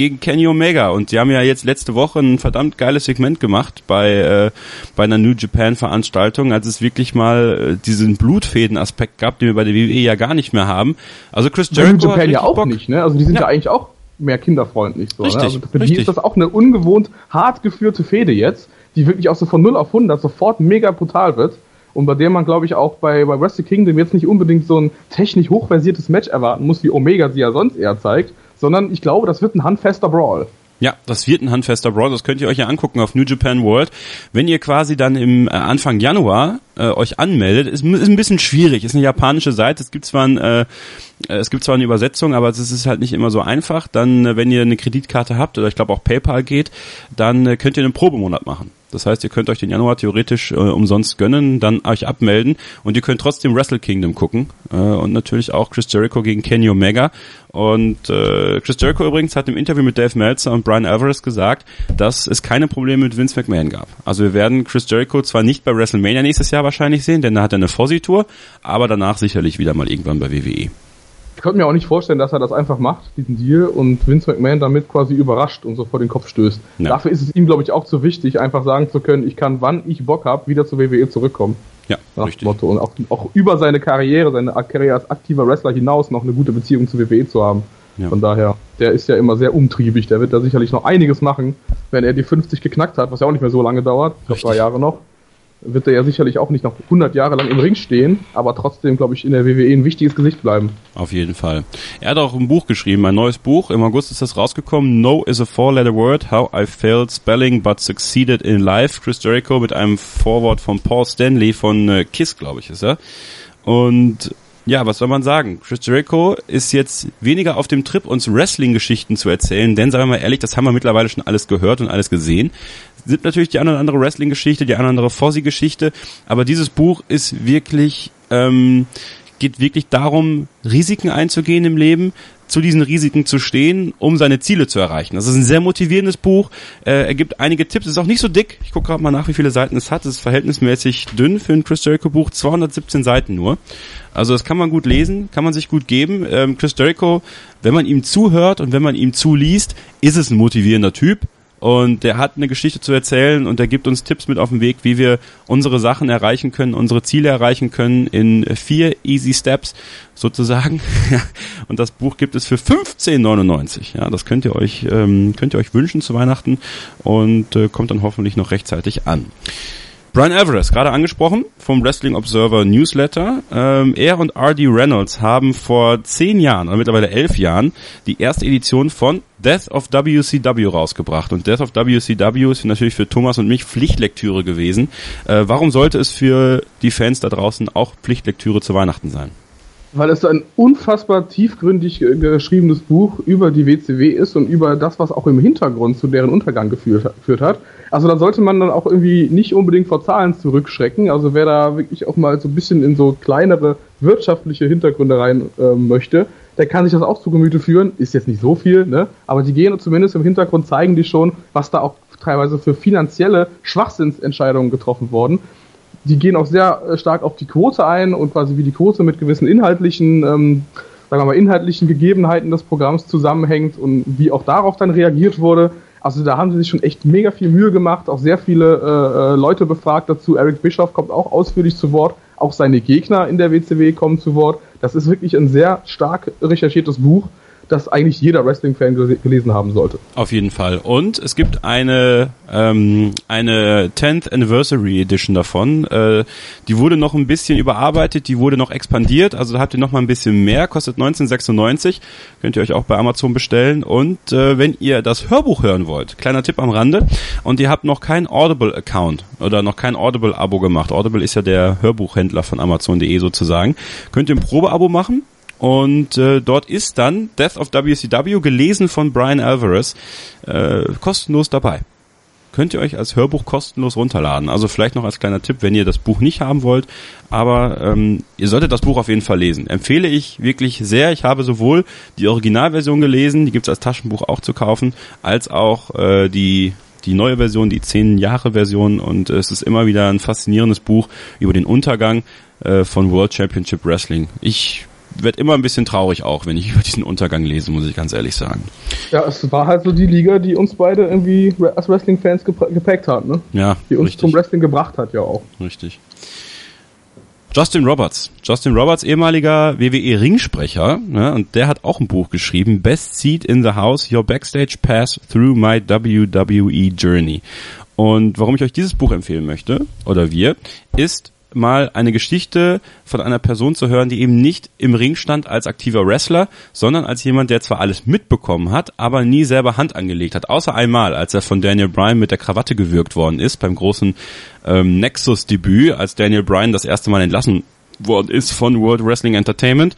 gegen Kenny Omega. Und die haben ja jetzt letzte Woche ein verdammt geiles Segment gemacht bei, äh, bei einer New Japan Veranstaltung, als es wirklich mal äh, diesen Blutfäden-Aspekt gab, den wir bei der WWE ja gar nicht mehr haben. Also Chris Jericho. New Japan ja auch Bock. nicht, ne? Also die sind ja, ja eigentlich auch mehr kinderfreundlich. So, ne? richtig, ne? Also für richtig. die ist das auch eine ungewohnt hart geführte Fehde jetzt, die wirklich auch so von 0 auf 100 sofort mega brutal wird. Und bei der man, glaube ich, auch bei, bei Wrestle Kingdom jetzt nicht unbedingt so ein technisch hochversiertes Match erwarten muss, wie Omega sie ja sonst eher zeigt, sondern ich glaube, das wird ein handfester Brawl. Ja, das wird ein handfester Brawl. Das könnt ihr euch ja angucken auf New Japan World. Wenn ihr quasi dann im äh, Anfang Januar äh, euch anmeldet, ist, ist ein bisschen schwierig. Ist eine japanische Seite. Es gibt zwar ein, äh, es gibt zwar eine Übersetzung, aber es ist halt nicht immer so einfach. Dann, äh, wenn ihr eine Kreditkarte habt oder ich glaube auch PayPal geht, dann äh, könnt ihr einen Probemonat machen. Das heißt, ihr könnt euch den Januar theoretisch äh, umsonst gönnen, dann euch abmelden und ihr könnt trotzdem Wrestle Kingdom gucken äh, und natürlich auch Chris Jericho gegen Kenny Omega. Und äh, Chris Jericho übrigens hat im Interview mit Dave Meltzer und Brian Alvarez gesagt, dass es keine Probleme mit Vince McMahon gab. Also wir werden Chris Jericho zwar nicht bei WrestleMania nächstes Jahr wahrscheinlich sehen, denn da hat er eine Fossi-Tour, aber danach sicherlich wieder mal irgendwann bei WWE. Ich konnte mir auch nicht vorstellen, dass er das einfach macht, diesen Deal, und Vince McMahon damit quasi überrascht und so vor den Kopf stößt. Ja. Dafür ist es ihm, glaube ich, auch zu wichtig, einfach sagen zu können, ich kann, wann ich Bock habe, wieder zur WWE zurückkommen. Ja, nach richtig. Motto. Und auch, auch über seine Karriere, seine Karriere als aktiver Wrestler hinaus noch eine gute Beziehung zur WWE zu haben. Ja. Von daher, der ist ja immer sehr umtriebig. Der wird da sicherlich noch einiges machen, wenn er die 50 geknackt hat, was ja auch nicht mehr so lange dauert. Ich glaube, drei Jahre noch wird er ja sicherlich auch nicht noch 100 Jahre lang im Ring stehen, aber trotzdem, glaube ich, in der WWE ein wichtiges Gesicht bleiben. Auf jeden Fall. Er hat auch ein Buch geschrieben, ein neues Buch. Im August ist das rausgekommen. No is a four-letter word. How I failed spelling but succeeded in life. Chris Jericho mit einem Vorwort von Paul Stanley von äh, Kiss, glaube ich, ist er. Und ja, was soll man sagen? Chris Jericho ist jetzt weniger auf dem Trip, uns Wrestling-Geschichten zu erzählen, denn sagen wir mal ehrlich, das haben wir mittlerweile schon alles gehört und alles gesehen. Es gibt natürlich die eine oder andere Wrestling-Geschichte, die eine oder andere Fossi-Geschichte, aber dieses Buch ist wirklich, ähm, geht wirklich darum, Risiken einzugehen im Leben, zu diesen Risiken zu stehen, um seine Ziele zu erreichen. Das ist ein sehr motivierendes Buch. Äh, er gibt einige Tipps. Es ist auch nicht so dick. Ich gucke gerade mal nach, wie viele Seiten es hat. Es ist verhältnismäßig dünn für ein Chris Jericho Buch. 217 Seiten nur. Also das kann man gut lesen, kann man sich gut geben. Ähm, Chris Jericho, wenn man ihm zuhört und wenn man ihm zuliest, ist es ein motivierender Typ. Und der hat eine Geschichte zu erzählen und der gibt uns Tipps mit auf den Weg, wie wir unsere Sachen erreichen können, unsere Ziele erreichen können in vier Easy Steps sozusagen. und das Buch gibt es für 15,99. Ja, das könnt ihr euch ähm, könnt ihr euch wünschen zu Weihnachten und äh, kommt dann hoffentlich noch rechtzeitig an. Brian Alvarez, gerade angesprochen, vom Wrestling Observer Newsletter. Ähm, er und R.D. Reynolds haben vor zehn Jahren, oder mittlerweile elf Jahren, die erste Edition von Death of WCW rausgebracht. Und Death of WCW ist natürlich für Thomas und mich Pflichtlektüre gewesen. Äh, warum sollte es für die Fans da draußen auch Pflichtlektüre zu Weihnachten sein? Weil es ein unfassbar tiefgründig geschriebenes Buch über die WCW ist und über das, was auch im Hintergrund zu deren Untergang geführt, hat. Also da sollte man dann auch irgendwie nicht unbedingt vor Zahlen zurückschrecken. Also wer da wirklich auch mal so ein bisschen in so kleinere wirtschaftliche Hintergründe rein äh, möchte, der kann sich das auch zu Gemüte führen. Ist jetzt nicht so viel, ne? Aber die gehen zumindest im Hintergrund, zeigen die schon, was da auch teilweise für finanzielle Schwachsinnsentscheidungen getroffen wurden die gehen auch sehr äh, stark auf die Quote ein und quasi wie die Quote mit gewissen inhaltlichen, ähm, sagen wir mal, inhaltlichen Gegebenheiten des Programms zusammenhängt und wie auch darauf dann reagiert wurde. Also da haben sie sich schon echt mega viel Mühe gemacht, auch sehr viele äh, äh Leute befragt dazu. Eric Bischoff kommt auch ausführlich zu Wort, auch seine Gegner in der WCW kommen zu Wort. Das ist wirklich ein sehr stark recherchiertes Buch das eigentlich jeder Wrestling-Fan gelesen haben sollte. Auf jeden Fall. Und es gibt eine, ähm, eine 10th Anniversary Edition davon. Äh, die wurde noch ein bisschen überarbeitet, die wurde noch expandiert. Also da habt ihr noch mal ein bisschen mehr. Kostet 1996. Könnt ihr euch auch bei Amazon bestellen. Und äh, wenn ihr das Hörbuch hören wollt, kleiner Tipp am Rande, und ihr habt noch kein Audible-Account oder noch kein Audible-Abo gemacht. Audible ist ja der Hörbuchhändler von Amazon.de sozusagen. Könnt ihr ein Probeabo machen und äh, dort ist dann Death of WCW, gelesen von Brian Alvarez, äh, kostenlos dabei. Könnt ihr euch als Hörbuch kostenlos runterladen. Also vielleicht noch als kleiner Tipp, wenn ihr das Buch nicht haben wollt. Aber ähm, ihr solltet das Buch auf jeden Fall lesen. Empfehle ich wirklich sehr. Ich habe sowohl die Originalversion gelesen, die gibt's als Taschenbuch auch zu kaufen, als auch äh, die die neue Version, die 10 Jahre Version und es ist immer wieder ein faszinierendes Buch über den Untergang äh, von World Championship Wrestling. Ich werde immer ein bisschen traurig auch, wenn ich über diesen Untergang lese, muss ich ganz ehrlich sagen. Ja, es war halt so die Liga, die uns beide irgendwie als Wrestling-Fans geprägt hat, ne? Ja. Die uns richtig. zum Wrestling gebracht hat, ja auch. Richtig. Justin Roberts. Justin Roberts, ehemaliger WWE-Ringsprecher, ne, und der hat auch ein Buch geschrieben, Best Seat in the House, Your Backstage Pass Through My WWE Journey. Und warum ich euch dieses Buch empfehlen möchte, oder wir, ist, mal eine Geschichte von einer Person zu hören, die eben nicht im Ring stand als aktiver Wrestler, sondern als jemand, der zwar alles mitbekommen hat, aber nie selber Hand angelegt hat. Außer einmal, als er von Daniel Bryan mit der Krawatte gewürgt worden ist beim großen ähm, Nexus-Debüt, als Daniel Bryan das erste Mal entlassen worden ist von World Wrestling Entertainment.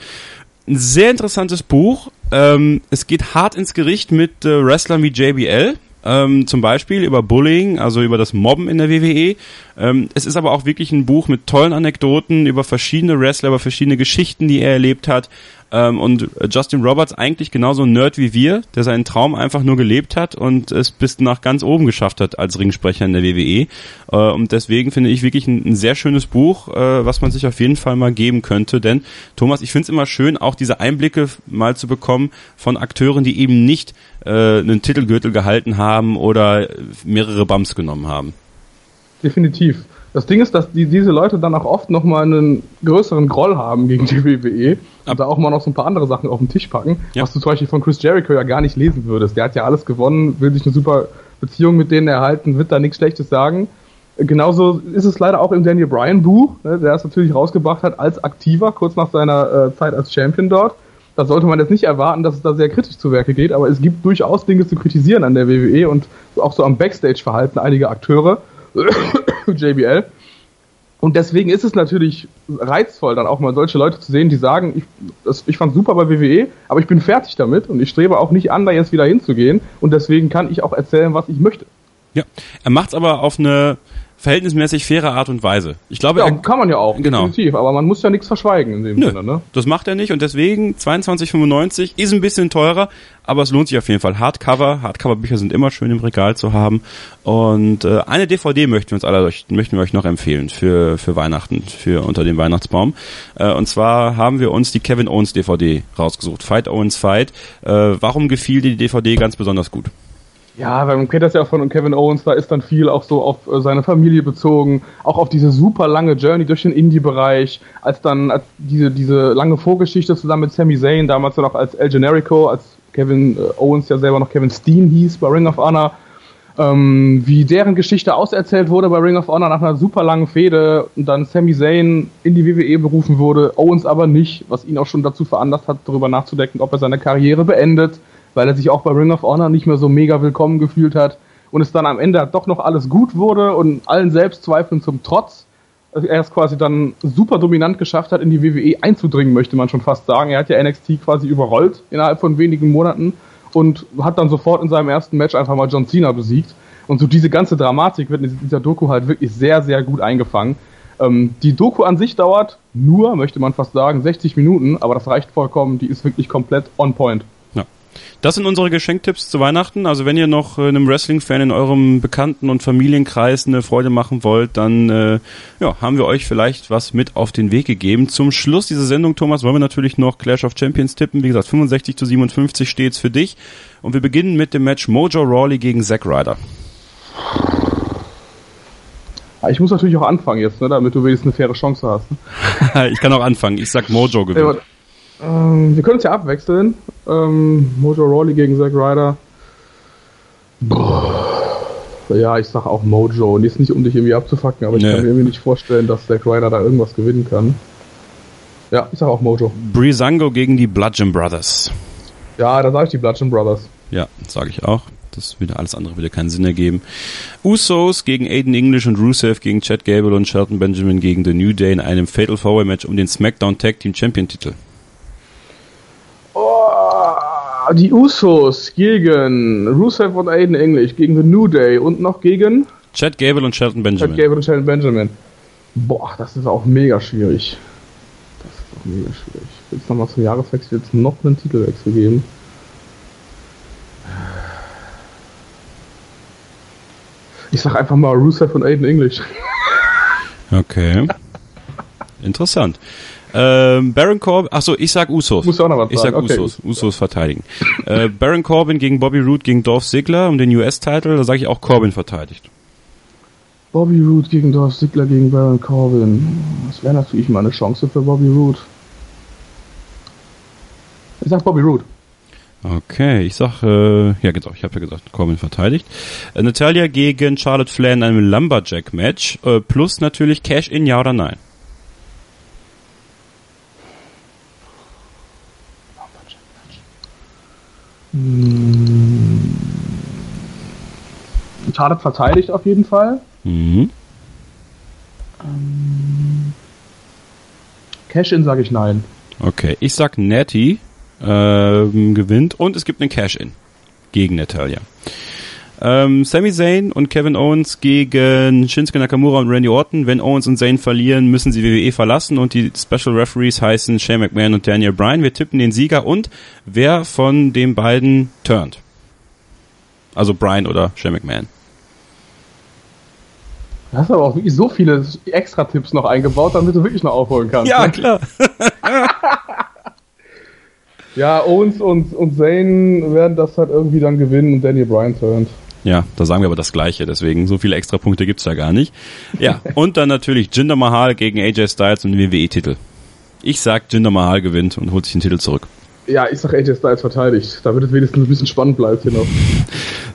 Ein sehr interessantes Buch. Ähm, es geht hart ins Gericht mit äh, Wrestlern wie JBL, ähm, zum Beispiel über Bullying, also über das Mobben in der WWE. Ähm, es ist aber auch wirklich ein Buch mit tollen Anekdoten über verschiedene Wrestler, über verschiedene Geschichten, die er erlebt hat. Ähm, und Justin Roberts eigentlich genauso ein Nerd wie wir, der seinen Traum einfach nur gelebt hat und es bis nach ganz oben geschafft hat als Ringsprecher in der WWE. Äh, und deswegen finde ich wirklich ein, ein sehr schönes Buch, äh, was man sich auf jeden Fall mal geben könnte. Denn Thomas, ich finde es immer schön, auch diese Einblicke mal zu bekommen von Akteuren, die eben nicht äh, einen Titelgürtel gehalten haben oder mehrere Bums genommen haben. Definitiv. Das Ding ist, dass die, diese Leute dann auch oft nochmal einen größeren Groll haben gegen die WWE und da auch mal noch so ein paar andere Sachen auf den Tisch packen, ja. was du zum Beispiel von Chris Jericho ja gar nicht lesen würdest. Der hat ja alles gewonnen, will sich eine super Beziehung mit denen erhalten, wird da nichts Schlechtes sagen. Genauso ist es leider auch im Daniel Bryan Buch, ne, der es natürlich rausgebracht hat als Aktiver, kurz nach seiner äh, Zeit als Champion dort. Da sollte man jetzt nicht erwarten, dass es da sehr kritisch zu Werke geht, aber es gibt durchaus Dinge zu kritisieren an der WWE und auch so am Backstage-Verhalten einiger Akteure. JBL. Und deswegen ist es natürlich reizvoll, dann auch mal solche Leute zu sehen, die sagen, ich, das, ich fand super bei WWE, aber ich bin fertig damit und ich strebe auch nicht an, da jetzt wieder hinzugehen. Und deswegen kann ich auch erzählen, was ich möchte. Ja, er macht es aber auf eine verhältnismäßig faire Art und Weise. Ich glaube, ja, er, kann man ja auch, genau. definitiv, aber man muss ja nichts verschweigen in dem Nö, Sinne, ne? Das macht er nicht und deswegen 22,95 ist ein bisschen teurer, aber es lohnt sich auf jeden Fall. Hardcover, Hardcover-Bücher sind immer schön im Regal zu haben und äh, eine DVD möchten wir uns alle möchten wir euch noch empfehlen für für Weihnachten, für unter dem Weihnachtsbaum. Äh, und zwar haben wir uns die Kevin Owens DVD rausgesucht, Fight Owens Fight. Äh, warum gefiel dir die DVD ganz besonders gut? Ja, weil man kennt das ja auch von Kevin Owens, da ist dann viel auch so auf äh, seine Familie bezogen, auch auf diese super lange Journey durch den Indie-Bereich, als dann als diese, diese lange Vorgeschichte zusammen mit Sami Zayn, damals ja noch als El Generico, als Kevin äh, Owens ja selber noch Kevin Steen hieß bei Ring of Honor, ähm, wie deren Geschichte auserzählt wurde bei Ring of Honor nach einer super langen Fehde und dann Sami Zayn in die WWE berufen wurde, Owens aber nicht, was ihn auch schon dazu veranlasst hat, darüber nachzudenken, ob er seine Karriere beendet weil er sich auch bei Ring of Honor nicht mehr so mega willkommen gefühlt hat und es dann am Ende doch noch alles gut wurde und allen Selbstzweifeln zum Trotz er es quasi dann super dominant geschafft hat, in die WWE einzudringen, möchte man schon fast sagen. Er hat ja NXT quasi überrollt innerhalb von wenigen Monaten und hat dann sofort in seinem ersten Match einfach mal John Cena besiegt. Und so diese ganze Dramatik wird in dieser Doku halt wirklich sehr, sehr gut eingefangen. Ähm, die Doku an sich dauert nur, möchte man fast sagen, 60 Minuten, aber das reicht vollkommen. Die ist wirklich komplett on point. Das sind unsere Geschenktipps zu Weihnachten. Also wenn ihr noch äh, einem Wrestling-Fan in eurem Bekannten- und Familienkreis eine Freude machen wollt, dann äh, ja, haben wir euch vielleicht was mit auf den Weg gegeben. Zum Schluss dieser Sendung, Thomas, wollen wir natürlich noch Clash of Champions tippen. Wie gesagt, 65 zu 57 steht's für dich. Und wir beginnen mit dem Match Mojo Rawley gegen Zack Ryder. Ich muss natürlich auch anfangen jetzt, ne, damit du wenigstens eine faire Chance hast. Ne? ich kann auch anfangen. Ich sag Mojo gewinnt. Ähm, wir können uns ja abwechseln. Ähm, Mojo Rawley gegen Zack Ryder. Ja, ich sag auch Mojo. Und ist nicht, um dich irgendwie abzufacken, aber ich nee. kann mir irgendwie nicht vorstellen, dass Zack Ryder da irgendwas gewinnen kann. Ja, ich sag auch Mojo. Breezango gegen die Bludgeon Brothers. Ja, da sage ich die Bludgeon Brothers. Ja, sage ich auch. Das wieder alles andere würde keinen Sinn ergeben. Usos gegen Aiden English und Rusev gegen Chad Gable und Shelton Benjamin gegen The New Day in einem Fatal Four Match um den SmackDown Tag Team Champion Titel. Oh, die Usos gegen Rusev und Aiden English, gegen The New Day und noch gegen Chad Gable und Shelton Benjamin. Chad Gable und Shelton Benjamin. Boah, das ist auch mega schwierig. Das ist auch mega schwierig. Jetzt nochmal zum Jahreswechsel jetzt noch einen Titelwechsel geben. Ich sag einfach mal Rusev und Aiden English. Okay. Interessant. Ähm, Baron Corbin, achso, ich sag Usos. Muss auch noch was ich sag okay. Usos. Usos verteidigen. äh, Baron Corbin gegen Bobby Roode gegen Dolph Ziggler um den US-Title, da sage ich auch Corbin verteidigt. Bobby Roode gegen Dolph Ziggler gegen Baron Corbin. Das wäre natürlich mal eine Chance für Bobby Roode. Ich sag Bobby Roode. Okay, ich sag, äh, ja genau, ich habe ja gesagt, Corbin verteidigt. Äh, Natalia gegen Charlotte Flair in einem Lumberjack-Match, äh, plus natürlich Cash-In, ja oder nein? Hm. Charlotte verteidigt auf jeden Fall. Mhm. Ähm, Cash-In sage ich nein. Okay, ich sag Natty ähm, gewinnt und es gibt einen Cash-In gegen Natalia. Ähm, Sami Zayn und Kevin Owens gegen Shinsuke Nakamura und Randy Orton. Wenn Owens und Zayn verlieren, müssen sie WWE verlassen und die Special Referees heißen Shane McMahon und Daniel Bryan. Wir tippen den Sieger und wer von den beiden turnt. Also Bryan oder Shane McMahon. Du hast aber auch wirklich so viele Extra-Tipps noch eingebaut, damit du wirklich noch aufholen kannst. Ja, ne? klar. ja, Owens und, und Zayn werden das halt irgendwie dann gewinnen und Daniel Bryan turnt. Ja, da sagen wir aber das Gleiche, deswegen so viele extra Punkte gibt's da gar nicht. Ja, und dann natürlich Jinder Mahal gegen AJ Styles und WWE-Titel. Ich sag, Jinder Mahal gewinnt und holt sich den Titel zurück. Ja, ich sag AJ Styles verteidigt, damit es wenigstens ein bisschen spannend bleibt hier noch.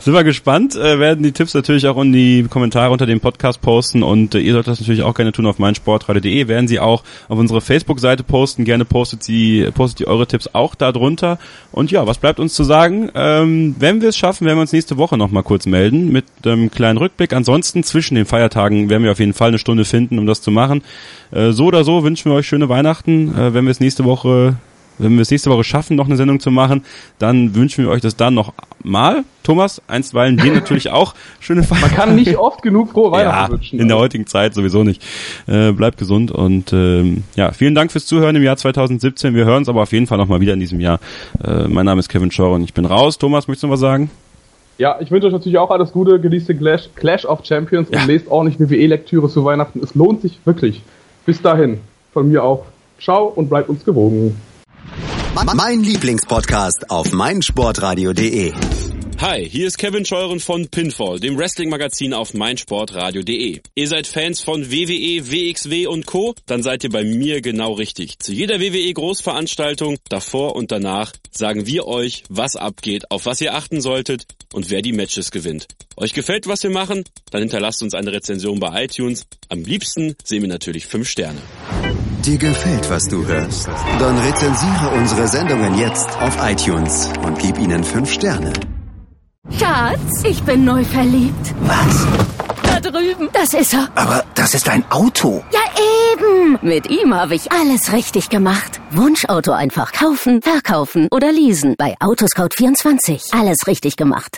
Sind wir gespannt, äh, werden die Tipps natürlich auch in die Kommentare unter dem Podcast posten und äh, ihr solltet das natürlich auch gerne tun auf meinsportradio.de, werden sie auch auf unsere Facebook-Seite posten, gerne postet sie, postet ihr eure Tipps auch da drunter und ja, was bleibt uns zu sagen? Ähm, wenn wir es schaffen, werden wir uns nächste Woche nochmal kurz melden mit einem kleinen Rückblick. Ansonsten zwischen den Feiertagen werden wir auf jeden Fall eine Stunde finden, um das zu machen. Äh, so oder so wünschen wir euch schöne Weihnachten, äh, wenn wir es nächste Woche wenn wir es nächste Woche schaffen, noch eine Sendung zu machen, dann wünschen wir euch das dann noch mal. Thomas, einstweilen dir natürlich auch schöne Feiertage. Man kann nicht oft genug frohe Weihnachten ja, wünschen. In der heutigen Zeit sowieso nicht. Äh, bleibt gesund und ähm, ja, vielen Dank fürs Zuhören im Jahr 2017. Wir hören uns aber auf jeden Fall nochmal wieder in diesem Jahr. Äh, mein Name ist Kevin Schor und ich bin raus. Thomas, möchtest du noch was sagen? Ja, ich wünsche euch natürlich auch alles Gute, genießt den Clash, Clash of Champions ja. und lest ordentlich WWE-Lektüre zu Weihnachten. Es lohnt sich wirklich. Bis dahin, von mir auch. Ciao und bleibt uns gewogen. Mein Lieblingspodcast auf meinsportradio.de. Hi, hier ist Kevin Scheuren von Pinfall, dem Wrestling-Magazin auf meinsportradio.de. Ihr seid Fans von WWE, WXW und Co? Dann seid ihr bei mir genau richtig. Zu jeder WWE-Großveranstaltung, davor und danach, sagen wir euch, was abgeht, auf was ihr achten solltet und wer die Matches gewinnt. Euch gefällt, was wir machen? Dann hinterlasst uns eine Rezension bei iTunes. Am liebsten sehen wir natürlich 5 Sterne. Dir gefällt, was du hörst? Dann rezensiere unsere Sendungen jetzt auf iTunes und gib ihnen fünf Sterne. Schatz, ich bin neu verliebt. Was? Da drüben. Das ist er. Aber das ist ein Auto. Ja, eben. Mit ihm habe ich alles richtig gemacht. Wunschauto einfach kaufen, verkaufen oder leasen. Bei Autoscout24. Alles richtig gemacht.